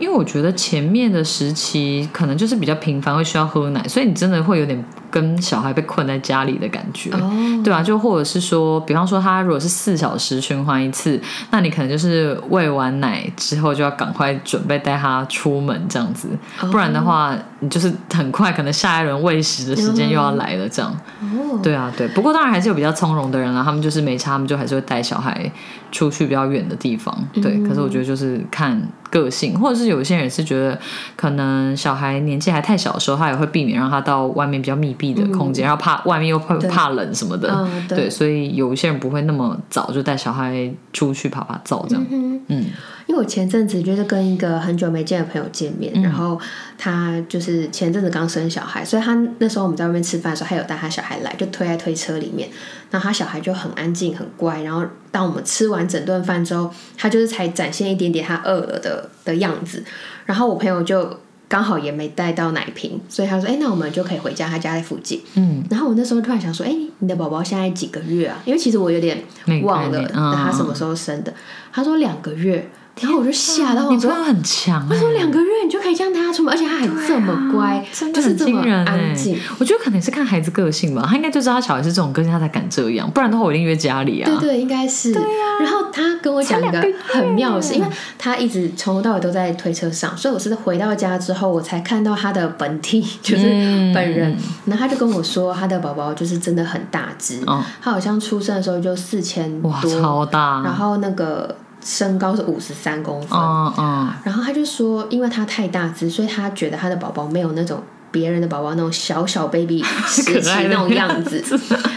因为我觉得前面的时期可能就是比较频繁会需要喝奶，所以你真的会有点跟小孩被困在家里的感觉。哦，对啊，就或者是说，比方说他如果是四小时循环一次，那你可能就是喂完奶之后就要赶快准备带他出门这样子，不然的话你就是很快可能下一轮喂食的时间又要来了这样。哦，对啊，对，不过当然还是有比较从容的人啊，他们就是没差，他们就还是会带小孩出去比较远的地方。对，可是我觉得就是看个性，或者是有些人是觉得可能小孩年纪还太小的时候，他也会避免让他到外面比较密闭的空间，然后怕外面又怕怕冷什么的。嗯对。对，所以有一些人不会那么早就带小孩出去爬爬照这样。嗯，嗯。因为我前阵子就是跟一个很久没见的朋友见面，嗯。然后他就是前阵子刚生小孩，所以他那时候我们在外面吃饭的时候，他有带他小孩来，就推在推车里面，然后他小孩就很安静很乖，然后当我们吃完整顿饭之后，他就是才展现一点点他饿了的的样子，然后我朋友就。刚好也没带到奶瓶，所以他说：“哎、那我们就可以回家，他家在附近。嗯，”然后我那时候突然想说：“哎、你的宝宝现在几个月啊？”因为其实我有点忘了他什么时候生的。他说两个月，然后我就吓到，我说你朋友很强、欸，他说两个月你就可以这样带他出门，而且他还这么乖，啊真的很就是这么惊人欸安静。我觉得可能是看孩子个性吧，他应该就知道他小孩是这种个性，他才敢这样，不然的话我一定约家里啊。对对，应该是。对呀、然后他跟我讲一个很妙的事，因为他一直从头到尾都在推车上，所以我是回到家之后，我才看到他的本体，就是嗯本人。然后他就跟我说，他的宝宝就是真的很大只，哦他好像出生的时候就四千哇，多，超大，然后那个身高是五十三公分。嗯嗯，然后他就说，因为他太大只，所以他觉得他的宝宝没有那种别人的宝宝那种小小 baby 时期 (laughs) 那种样子。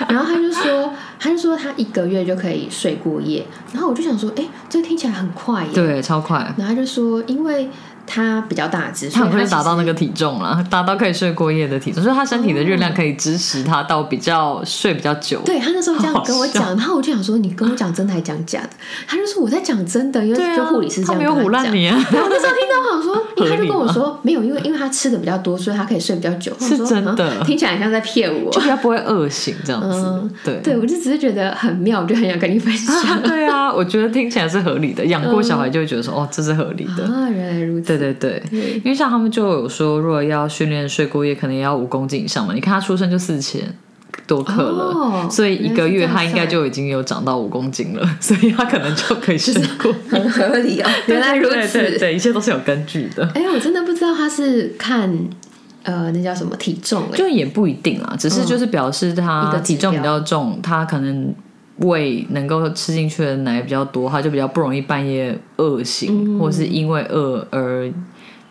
然后他就说，他就说他一个月就可以睡过夜。然后我就想说，哎，这听起来很快耶。对，超快。然后他就说，因为他比较大只，他很快就达到那个体重了，达到可以睡过夜的体重，所以他身体的热量可以支持他到比较睡比较久。对他那时候这样跟我讲，然后我就想说，你跟我讲真的还讲假的？他就说我在讲真的，因为就护理师这他没有唬样跟他讲。烂你啊，然后我那时候听到，我想说，因为他就跟我说，(laughs) 没有，因为因为他吃的比较多，所以他可以睡比较久。是真的啊听起来像在骗我就。比较不会饿醒这样子。嗯对对，我就只是觉得很妙，我就很想跟你分享。啊，对啊，我觉得听起来是合理的。(laughs) 养过小孩就会觉得说，哦，这是合理的。啊，原来如此。对对对，对因为像他们就有说，如果要训练睡过夜，可能也要五公斤以上嘛。你看他出生就四千多克了，哦所以一个月他应该就已经有长到五公斤了，所以他可能就可以睡过。很合理哦，原来如此。对对对，一切都是有根据的。哎，我真的不知道他是看呃，那叫什么体重哎。就也不一定啦，只是就是表示他体重比较重，他可能胃能够吃进去的奶比较多，他就比较不容易半夜饿醒，或是因为饿而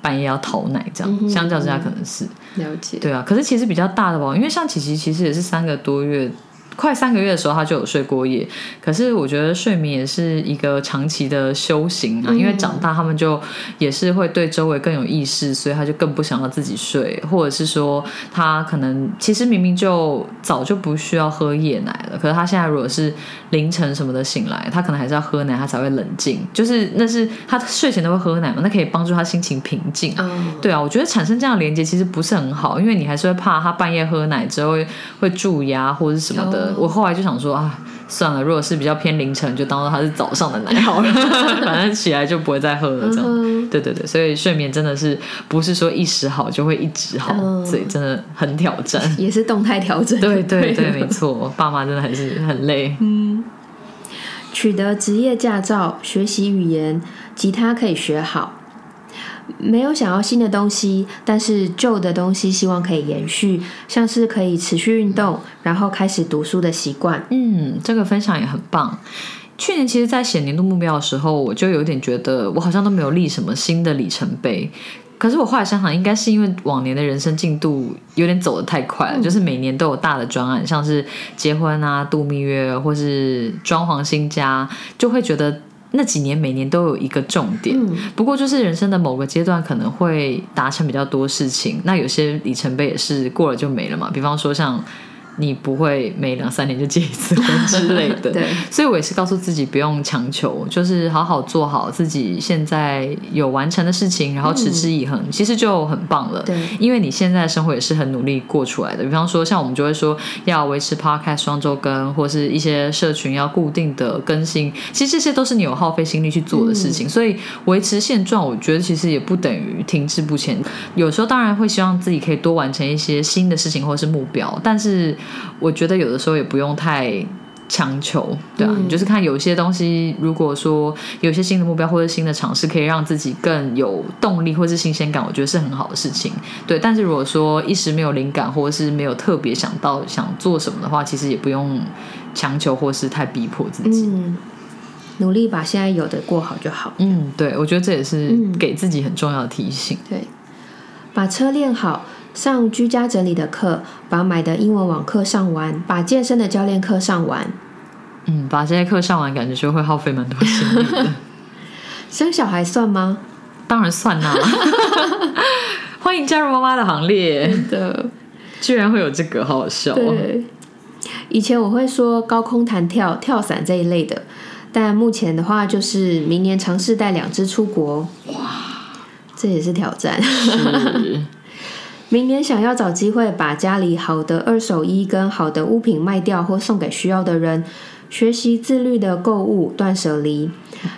半夜要讨奶这样。相较之下，可能是了解。对啊。可是其实比较大的宝宝，因为像琪琪其实也是三个多月。快三个月的时候，他就有睡过夜。可是我觉得睡眠也是一个长期的修行啊，因为长大他们就也是会对周围更有意识，所以他就更不想要自己睡，或者是说他可能其实明明就早就不需要喝夜奶了，可是他现在如果是凌晨什么的醒来，他可能还是要喝奶，他才会冷静。就是那是他睡前都会喝奶嘛，那可以帮助他心情平静。嗯，对啊，我觉得产生这样的连接其实不是很好，因为你还是会怕他半夜喝奶之后会会蛀牙或者是什么的。哦我后来就想说啊，算了，如果是比较偏凌晨，就当做它是早上的奶好了，(laughs) 反正起来就不会再喝了这样。嗯对对对，所以睡眠真的是不是说一时好就会一直好，嗯所以真的很挑战。也是动态调整。对对对，(laughs) 没错，爸妈真的还是很累。嗯取得职业驾照，学习语言，吉他可以学好。没有想要新的东西，但是旧的东西希望可以延续，像是可以持续运动，然后开始读书的习惯。嗯，这个分享也很棒。去年其实，在写年度目标的时候，我就有点觉得我好像都没有立什么新的里程碑。可是我后来想想，应该是因为往年的人生进度有点走得太快了，就是每年都有大的专案，像是结婚啊、度蜜月或是装潢新家，就会觉得那几年每年都有一个重点。不过就是人生的某个阶段可能会达成比较多事情，那有些里程碑也是过了就没了嘛。比方说像你不会每两三年就结一次婚之类的。(laughs) 对，所以我也是告诉自己不用强求，就是好好做好自己现在有完成的事情，然后持之以恒，其实就很棒了。对，因为你现在的生活也是很努力过出来的。比方说，像我们就会说要维持 podcast 双周更，或是一些社群要固定的更新，其实这些都是你有耗费心力去做的事情。所以维持现状，我觉得其实也不等于停滞不前。有时候当然会希望自己可以多完成一些新的事情或是目标，但是我觉得有的时候也不用太。强求，对啊，你就是看有些东西，如果说有些新的目标或者新的尝试，可以让自己更有动力或是新鲜感，我觉得是很好的事情。对，但是如果说一时没有灵感，或者是没有特别想到想做什么的话，其实也不用强求或是太逼迫自己。嗯，努力把现在有的过好就好。嗯，对，我觉得这也是给自己很重要的提醒。对，把车练好。上居家整理的课，把买的英文网课上完，把健身的教练课上完。嗯，把这些课上完，感觉就会耗费蛮多心力的。(laughs) 生小孩算吗？当然算啦！(laughs) 欢迎加入妈妈的行列。的，居然会有这个，好好笑。对，以前我会说高空弹跳、跳伞这一类的，但目前的话，就是明年尝试带两只出国。哇，这也是挑战。是。明年想要找机会把家里好的二手衣跟好的物品卖掉或送给需要的人，学习自律的购物，断舍离。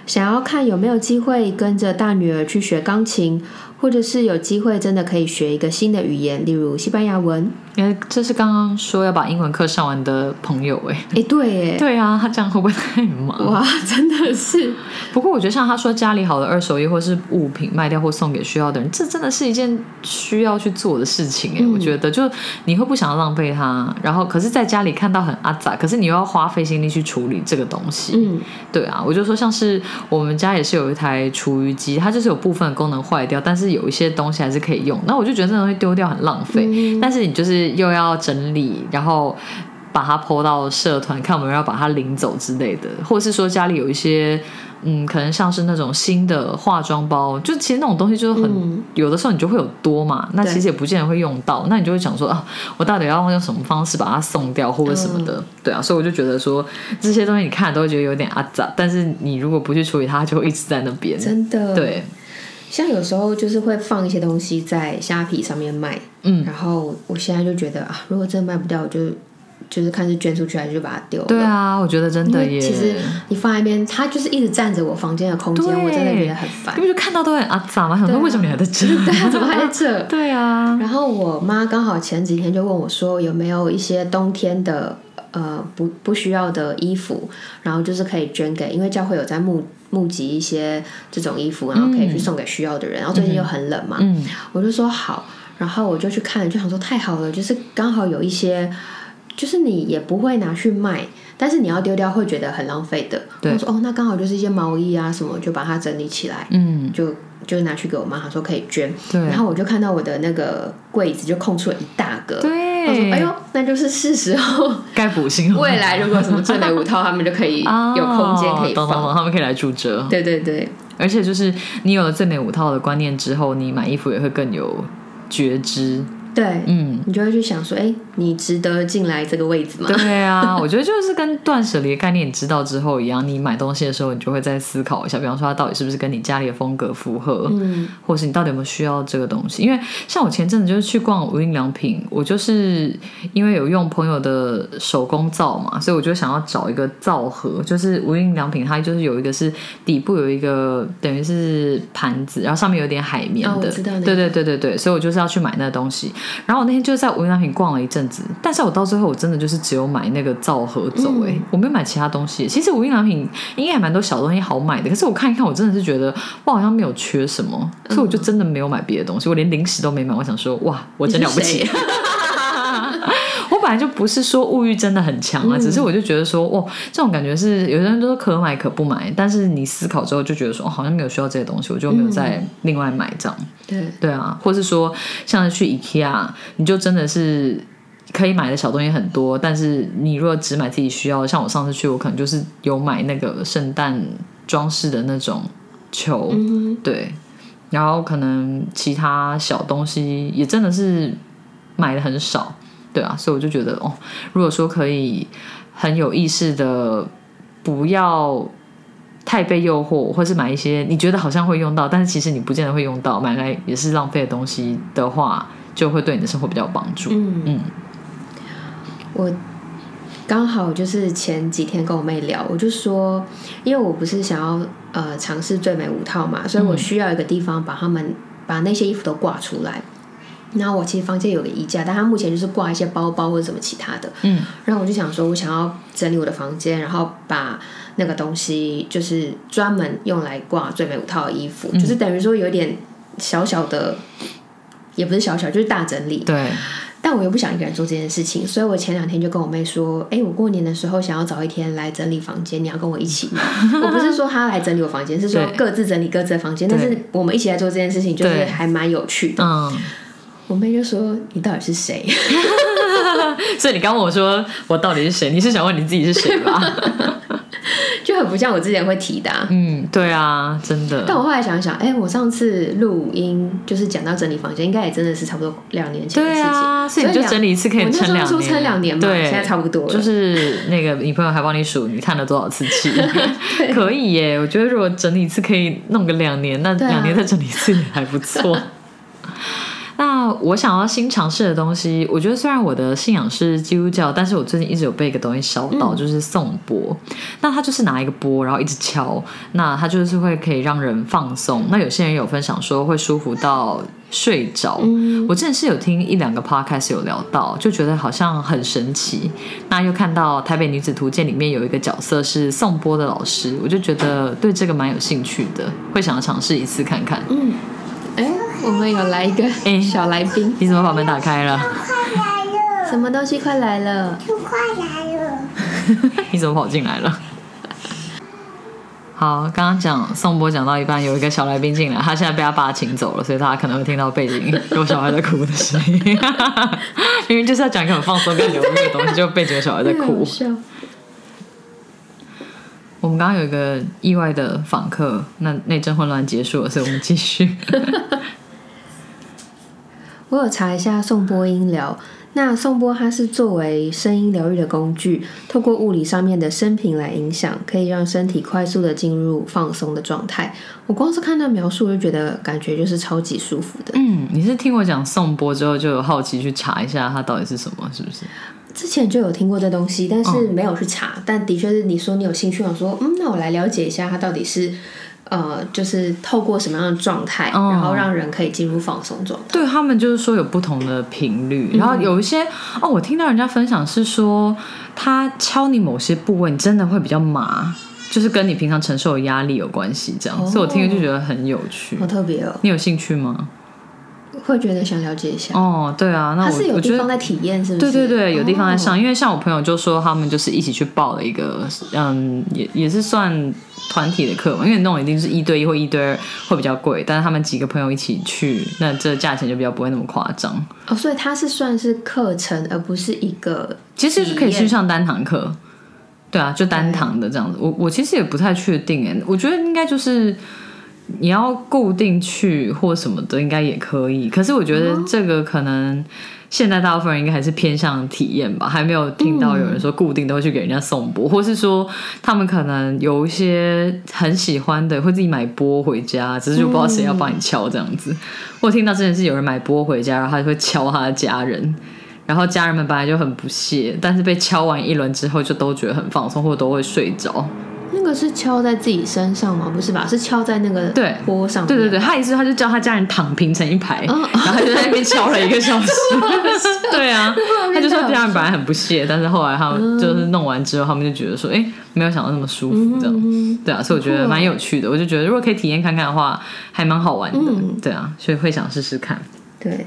想要看有没有机会跟着大女儿去学钢琴。或者是有机会真的可以学一个新的语言，例如西班牙文。哎，这是刚刚说要把英文课上完的朋友哎。哎，对，哎，对啊，他这样会不会太忙？(laughs) 哇，真的是。不过我觉得像他说家里好的二手衣或是物品卖掉或送给需要的人，这真的是一件需要去做的事情哎。我觉得就你会不想要浪费它，然后可是在家里看到很阿杂，可是你又要花费心力去处理这个东西。嗯，对啊，我就说像是我们家也是有一台厨余机，它就是有部分功能坏掉，但是有一些东西还是可以用，那我就觉得这东西丢掉很浪费。但是你就是又要整理，然后把它抛到社团，看我们要把它领走之类的，或者是说家里有一些，嗯，可能像是那种新的化妆包，就其实那种东西就是很有的时候你就会有多嘛，那其实也不见得会用到，那你就会想说啊，我到底要用什么方式把它送掉或者什么的，对啊，所以我就觉得说这些东西你看都会觉得有点阿杂，但是你如果不去处理它，就会一直在那边，真的，对。像有时候就是会放一些东西在虾皮上面卖，嗯，然后我现在就觉得啊，如果真的卖不掉，我就就是看是捐出去还是就把它丢了。对啊，我觉得真的耶。其实你放在一边，它就是一直占着我房间的空间，我真的觉得很烦。因为就看到都很啊咋嘛，想说为什么你还在这？对啊，(laughs) 怎么还在这？对啊。然后我妈刚好前几天就问我说，有没有一些冬天的呃不不需要的衣服，然后就是可以捐给，因为教会有在募。募集一些这种衣服，然后可以去送给需要的人。然后最近又很冷嘛，我就说好，然后我就去看，就想说太好了，就是刚好有一些，就是你也不会拿去卖，但是你要丢掉会觉得很浪费的。我说哦，那刚好就是一些毛衣啊什么，就把它整理起来，嗯，就就拿去给我妈，她说可以捐。对，然后我就看到我的那个柜子就空出了一大格。对。我说：“哎呦，那就是是时候 (laughs) 该补新。未来如果什么最美五套，他们就可以有空间可以放，他们可以来住这。对对对，而且就是你有了最美五套的观念之后，你买衣服也会更有觉知。”对，嗯，你就会去想说，哎，你值得进来这个位置吗？对啊，(laughs) 我觉得就是跟断舍离的概念你知道之后一样，你买东西的时候，你就会再思考一下，比方说它到底是不是跟你家里的风格符合，嗯，或是你到底有没有需要这个东西？因为像我前阵子就是去逛无印良品，我就是因为有用朋友的手工皂嘛，所以我就想要找一个皂盒，就是无印良品它就是有一个是底部有一个等于是盘子，然后上面有点海绵的，对对对对对，所以我就是要去买那个东西。然后我那天就在无印良品逛了一阵子，但是我到最后我真的就是只有买那个皂盒走，哎，我没有买其他东西。其实无印良品应该还蛮多小东西好买的，可是我看一看，我真的是觉得我好像没有缺什么，所以我就真的没有买别的东西，我连零食都没买。我想说，哇，我真了不起。本来就不是说物欲真的很强啊，只是我就觉得说，哇，这种感觉是有些人都说可买可不买，但是你思考之后就觉得说，哦好像没有需要这些东西，我就没有再另外买这样。对对啊，或是说像是去 IKEA，你就真的是可以买的小东西很多，但是你如果只买自己需要，像我上次去，我可能就是有买那个圣诞装饰的那种球，对，然后可能其他小东西也真的是买的很少。对啊，所以我就觉得哦，如果说可以很有意识的不要太被诱惑，或是买一些你觉得好像会用到，但是其实你不见得会用到，买来也是浪费的东西的话，就会对你的生活比较有帮助。嗯嗯我刚好就是前几天跟我妹聊，我就说，因为我不是想要呃尝试最美五套嘛，所以我需要一个地方把他们把那些衣服都挂出来。然后我其实房间有个衣架，但它目前就是挂一些包包或者什么其他的。嗯然后我就想说，我想要整理我的房间，然后把那个东西就是专门用来挂最美五套的衣服，就是等于说有点小小的，也不是小小，就是大整理。对，但我又不想一个人做这件事情，所以我前两天就跟我妹说：“哎、我过年的时候想要找一天来整理房间，你要跟我一起吗？” (laughs) 我不是说她来整理我房间，是说各自整理各自的房间，但是我们一起来做这件事情，就是对还蛮有趣的。嗯。我妹就说：“你到底是谁 (laughs) 所以你刚问我说我到底是谁？你是想问你自己是谁吧？？” (laughs) 就很不像我之前会提的、啊。嗯，对啊，真的。但我后来想想，哎、我上次录音就是讲到整理房间，应该也真的是差不多两年前的事情。对啊，所以你就整理一次可以撑两年，撑两年嘛，对，现在差不多了。就是那个女朋友还帮你数你叹了多少次气，(laughs) 可以耶。我觉得如果整理一次可以弄个两年，那两年再整理一次也还不错。那我想要新尝试的东西，我觉得虽然我的信仰是基督教，但是我最近一直有被一个东西烧到，就是颂钵。那它就是拿一个钵，然后一直敲，那它就是会可以让人放松。那有些人有分享说会舒服到睡着。我之前是有听一两个 podcast 有聊到，就觉得好像很神奇。那又看到《台北女子图鉴》里面有一个角色是颂钵的老师，我就觉得对这个蛮有兴趣的，会想要尝试一次看看。嗯，哎、我们有来一个哎小来宾，你怎么把门打开了？快来了，什么东西快来了？就快来了。(laughs) 你怎么跑进来了？好，刚刚讲宋波讲到一半，有一个小来宾进来，他现在被他爸请走了，所以大家可能会听到背景有小孩在哭的声音。(laughs) 明明就是要讲一个很放松跟疗愈的东西，就背景有小孩在哭。我们刚刚有一个意外的访客，那内政混乱结束了，所以我们继续。(laughs) 我有查一下颂钵音疗，那颂钵它是作为声音疗愈的工具，透过物理上面的声频来影响，可以让身体快速的进入放松的状态。我光是看到描述，我就觉得感觉就是超级舒服的。嗯，你是听我讲颂钵之后，就有好奇去查一下它到底是什么，是不是？之前就有听过这东西，但是没有去查。但的确是你说你有兴趣，我说嗯，那我来了解一下它到底是呃，就是透过什么样的状态，哦然后让人可以进入放松状态。对他们就是说有不同的频率，然后有一些哦，我听到人家分享是说，他敲你某些部位，你真的会比较麻，就是跟你平常承受的压力有关系，这样，哦所以我听了就觉得很有趣好。特别哦，你有兴趣吗？会觉得想了解一下。哦，对啊，那它是有。地方在体验，是不是？对对对，有地方在上，哦因为像我朋友就说他们就是一起去报了一个，嗯，也也是算团体的课嘛，因为那种一定是一对一或一对二会比较贵，但是他们几个朋友一起去，那这价钱就比较不会那么夸张。哦，所以它是算是课程，而不是一个其实是可以去上单堂课，对啊，就单堂的这样子。我我其实也不太确定诶，我觉得应该就是你要固定去或什么的，应该也可以。可是我觉得这个可能现在大部分人应该还是偏向体验吧，还没有听到有人说固定都会去给人家送钵，或是说他们可能有一些很喜欢的会自己买钵回家，只是就不知道谁要帮你敲这样子。我听到之前是有人买钵回家，然后他就会敲他的家人。(laughs) 然后家人们本来就很不屑，但是被敲完一轮之后，就都觉得很放松，或者都会睡着。那个是敲在自己身上吗？不是吧？是敲在那个对坡上面。对对对，他一次他就叫他家人躺平成一排，嗯然后他就在那边敲了一个小时。(laughs) 对啊，他就说家人本来很不屑，但是后来他们就是弄完之后，他们就觉得说，哎，没有想到那么舒服这样。嗯对啊，所以我觉得蛮有趣的。我就觉得如果可以体验看看的话，还蛮好玩的。嗯对啊，所以会想试试看。对，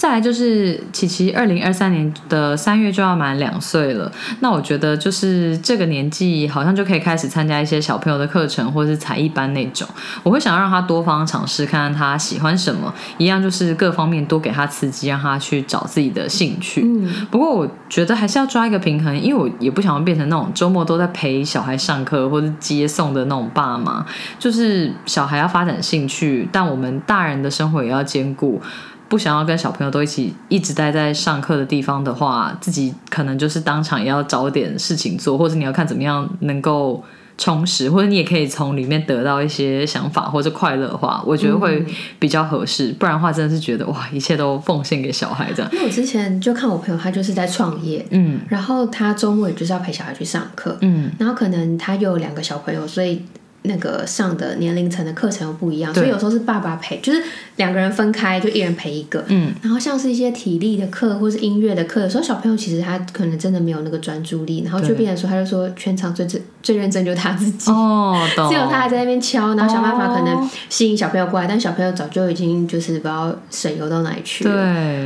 再来就是琪琪，二零二三年的三月就要满两岁了。那我觉得就是这个年纪，好像就可以开始参加一些小朋友的课程或是才艺班那种。我会想要让他多方尝试，看看他喜欢什么，一样就是各方面多给他刺激，让他去找自己的兴趣。嗯，不过我觉得还是要抓一个平衡，因为我也不想要变成那种周末都在陪小孩上课或者接送的那种爸妈。就是小孩要发展兴趣，但我们大人的生活也要兼顾。不想要跟小朋友都一起一直待在上课的地方的话，自己可能就是当场也要找点事情做，或者你要看怎么样能够充实，或者你也可以从里面得到一些想法或者快乐的话，我觉得会比较合适。不然的话，真的是觉得哇，一切都奉献给小孩这样。因为我之前就看我朋友，他就是在创业，嗯然后他周末也就是要陪小孩去上课，嗯，然后可能他又有两个小朋友，所以那个上的年龄层的课程又不一样，所以有时候是爸爸陪，就是两个人分开，就一人陪一个。嗯，然后像是一些体力的课或是音乐的课，有时候小朋友其实他可能真的没有那个专注力，然后就变成说，他就说全场最最最认真就是他自己。哦，懂。只有他还在那边敲，然后想办法可哦能吸引小朋友过来，但小朋友早就已经就是不知道省油到哪里去了。对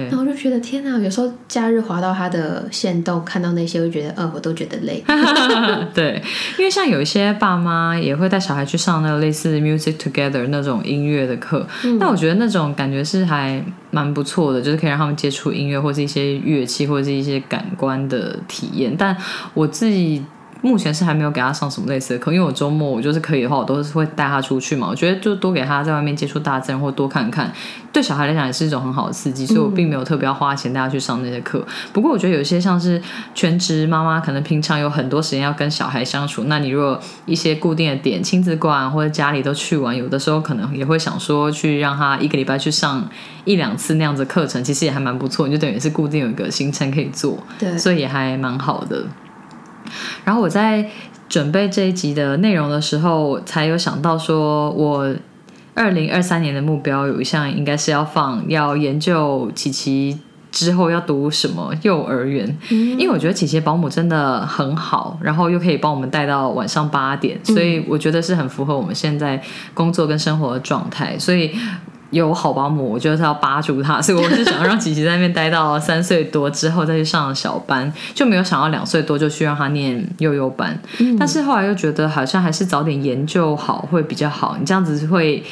然，后我就觉得天哪，有时候假日滑到他的线动，看到那些，会觉得，呃，我都觉得累。(laughs) 对，因为像有一些爸妈也会带小孩去上那个类似 music together 那种音乐的课，那我觉得那那种感觉是还蛮不错的，就是可以让他们接触音乐或是一些乐器或者是一些感官的体验。但我自己。目前是还没有给他上什么类似的课，因为我周末我就是可以的话，我都是会带他出去嘛。我觉得就多给他在外面接触大自然，或多看看，对小孩来讲也是一种很好的刺激。所以我并没有特别要花钱带他去上那些课。不过我觉得有一些像是全职妈妈，可能平常有很多时间要跟小孩相处，那你如果一些固定的点，亲子馆或者家里都去玩，有的时候可能也会想说去让他一个礼拜去上一两次那样子课程，其实也还蛮不错。你就等于是固定有一个行程可以做，对，所以也还蛮好的。然后我在准备这一集的内容的时候，才有想到说，我二零二三年的目标有一项应该是要放要研究琪琪之后要读什么幼儿园，因为我觉得琪琪保姆真的很好，然后又可以帮我们带到晚上八点，所以我觉得是很符合我们现在工作跟生活的状态，所以。有好保姆，我就是要扒住他，所以我是想要让琪琪在那边待到三岁多之后再去上小班，就没有想到两岁多就去让他念幼幼班。但是后来又觉得好像还是早点研究好会比较好，你这样子会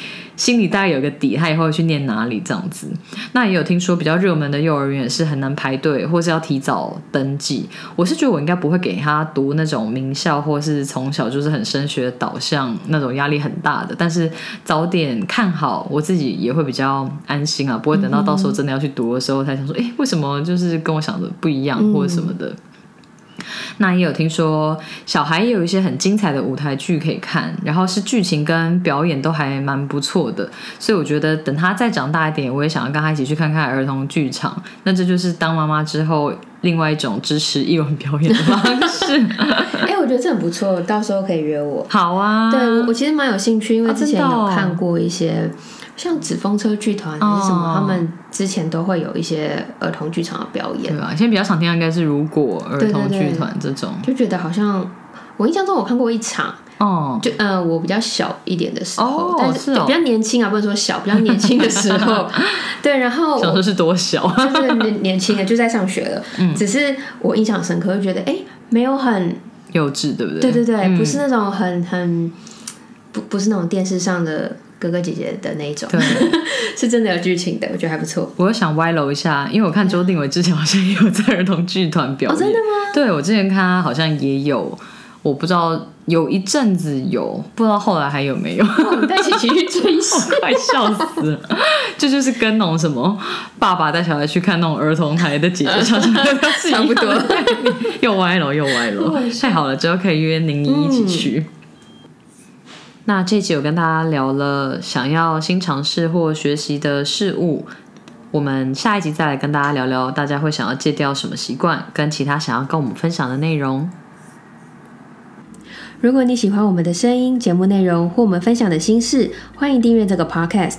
心里大概有个底，他以后会去念哪里这样子。那也有听说比较热门的幼儿园是很难排队，或是要提早登记。我是觉得我应该不会给他读那种名校，或是从小就是很升学导向那种压力很大的，但是早点看好，我自己也会比较安心啊，不会等到到时候真的要去读的时候才想说，诶，为什么就是跟我想的不一样，或者什么的。那也有听说，小孩也有一些很精彩的舞台剧可以看，然后是剧情跟表演都还蛮不错的，所以我觉得等他再长大一点，我也想要跟他一起去看看儿童剧场。那这就是当妈妈之后另外一种支持艺文表演的方式。(laughs) 哎、我觉得这很不错，到时候可以约我。好啊，对，我我其实蛮有兴趣，因为哦之前有看过一些、像纸风车剧团还是什么，哦。他们之前都会有一些儿童剧场的表演。对，吧？现在比较常听到应该是如果儿童剧团这种。就觉得好像我印象中我看过一场，哦，就呃我比较小一点的时候，哦但是比较年轻啊，不能说小，比较年轻的时候，(laughs) 对，然后小时候是多小，就是年年轻的就在上学了，嗯。只是我印象深刻，就觉得哎、没有很幼稚对不对？对对对，嗯。不是那种很很不不是那种电视上的哥哥姐姐的那一种，对。(laughs) 是真的有剧情的，我觉得还不错。我又想歪楼一下，因为我看周定伟之前好像也有在儿童剧团表哦，演，真的吗？对，我之前看他好像也有，我不知道有一阵子有，不知道后来还有没有。带琪琪去追星，(laughs) 快笑死了！这就是跟那种什么爸爸带小孩去看那种儿童台的姐姐常常是一样差不多 (laughs) 又歪楼又歪楼太好了，之后可以约宁一一起去。那这集有跟大家聊了想要新尝试或学习的事物，我们下一集再来跟大家聊聊大家会想要戒掉什么习惯，跟其他想要跟我们分享的内容。如果你喜欢我们的声音、节目内容或我们分享的心事，欢迎订阅这个 podcast。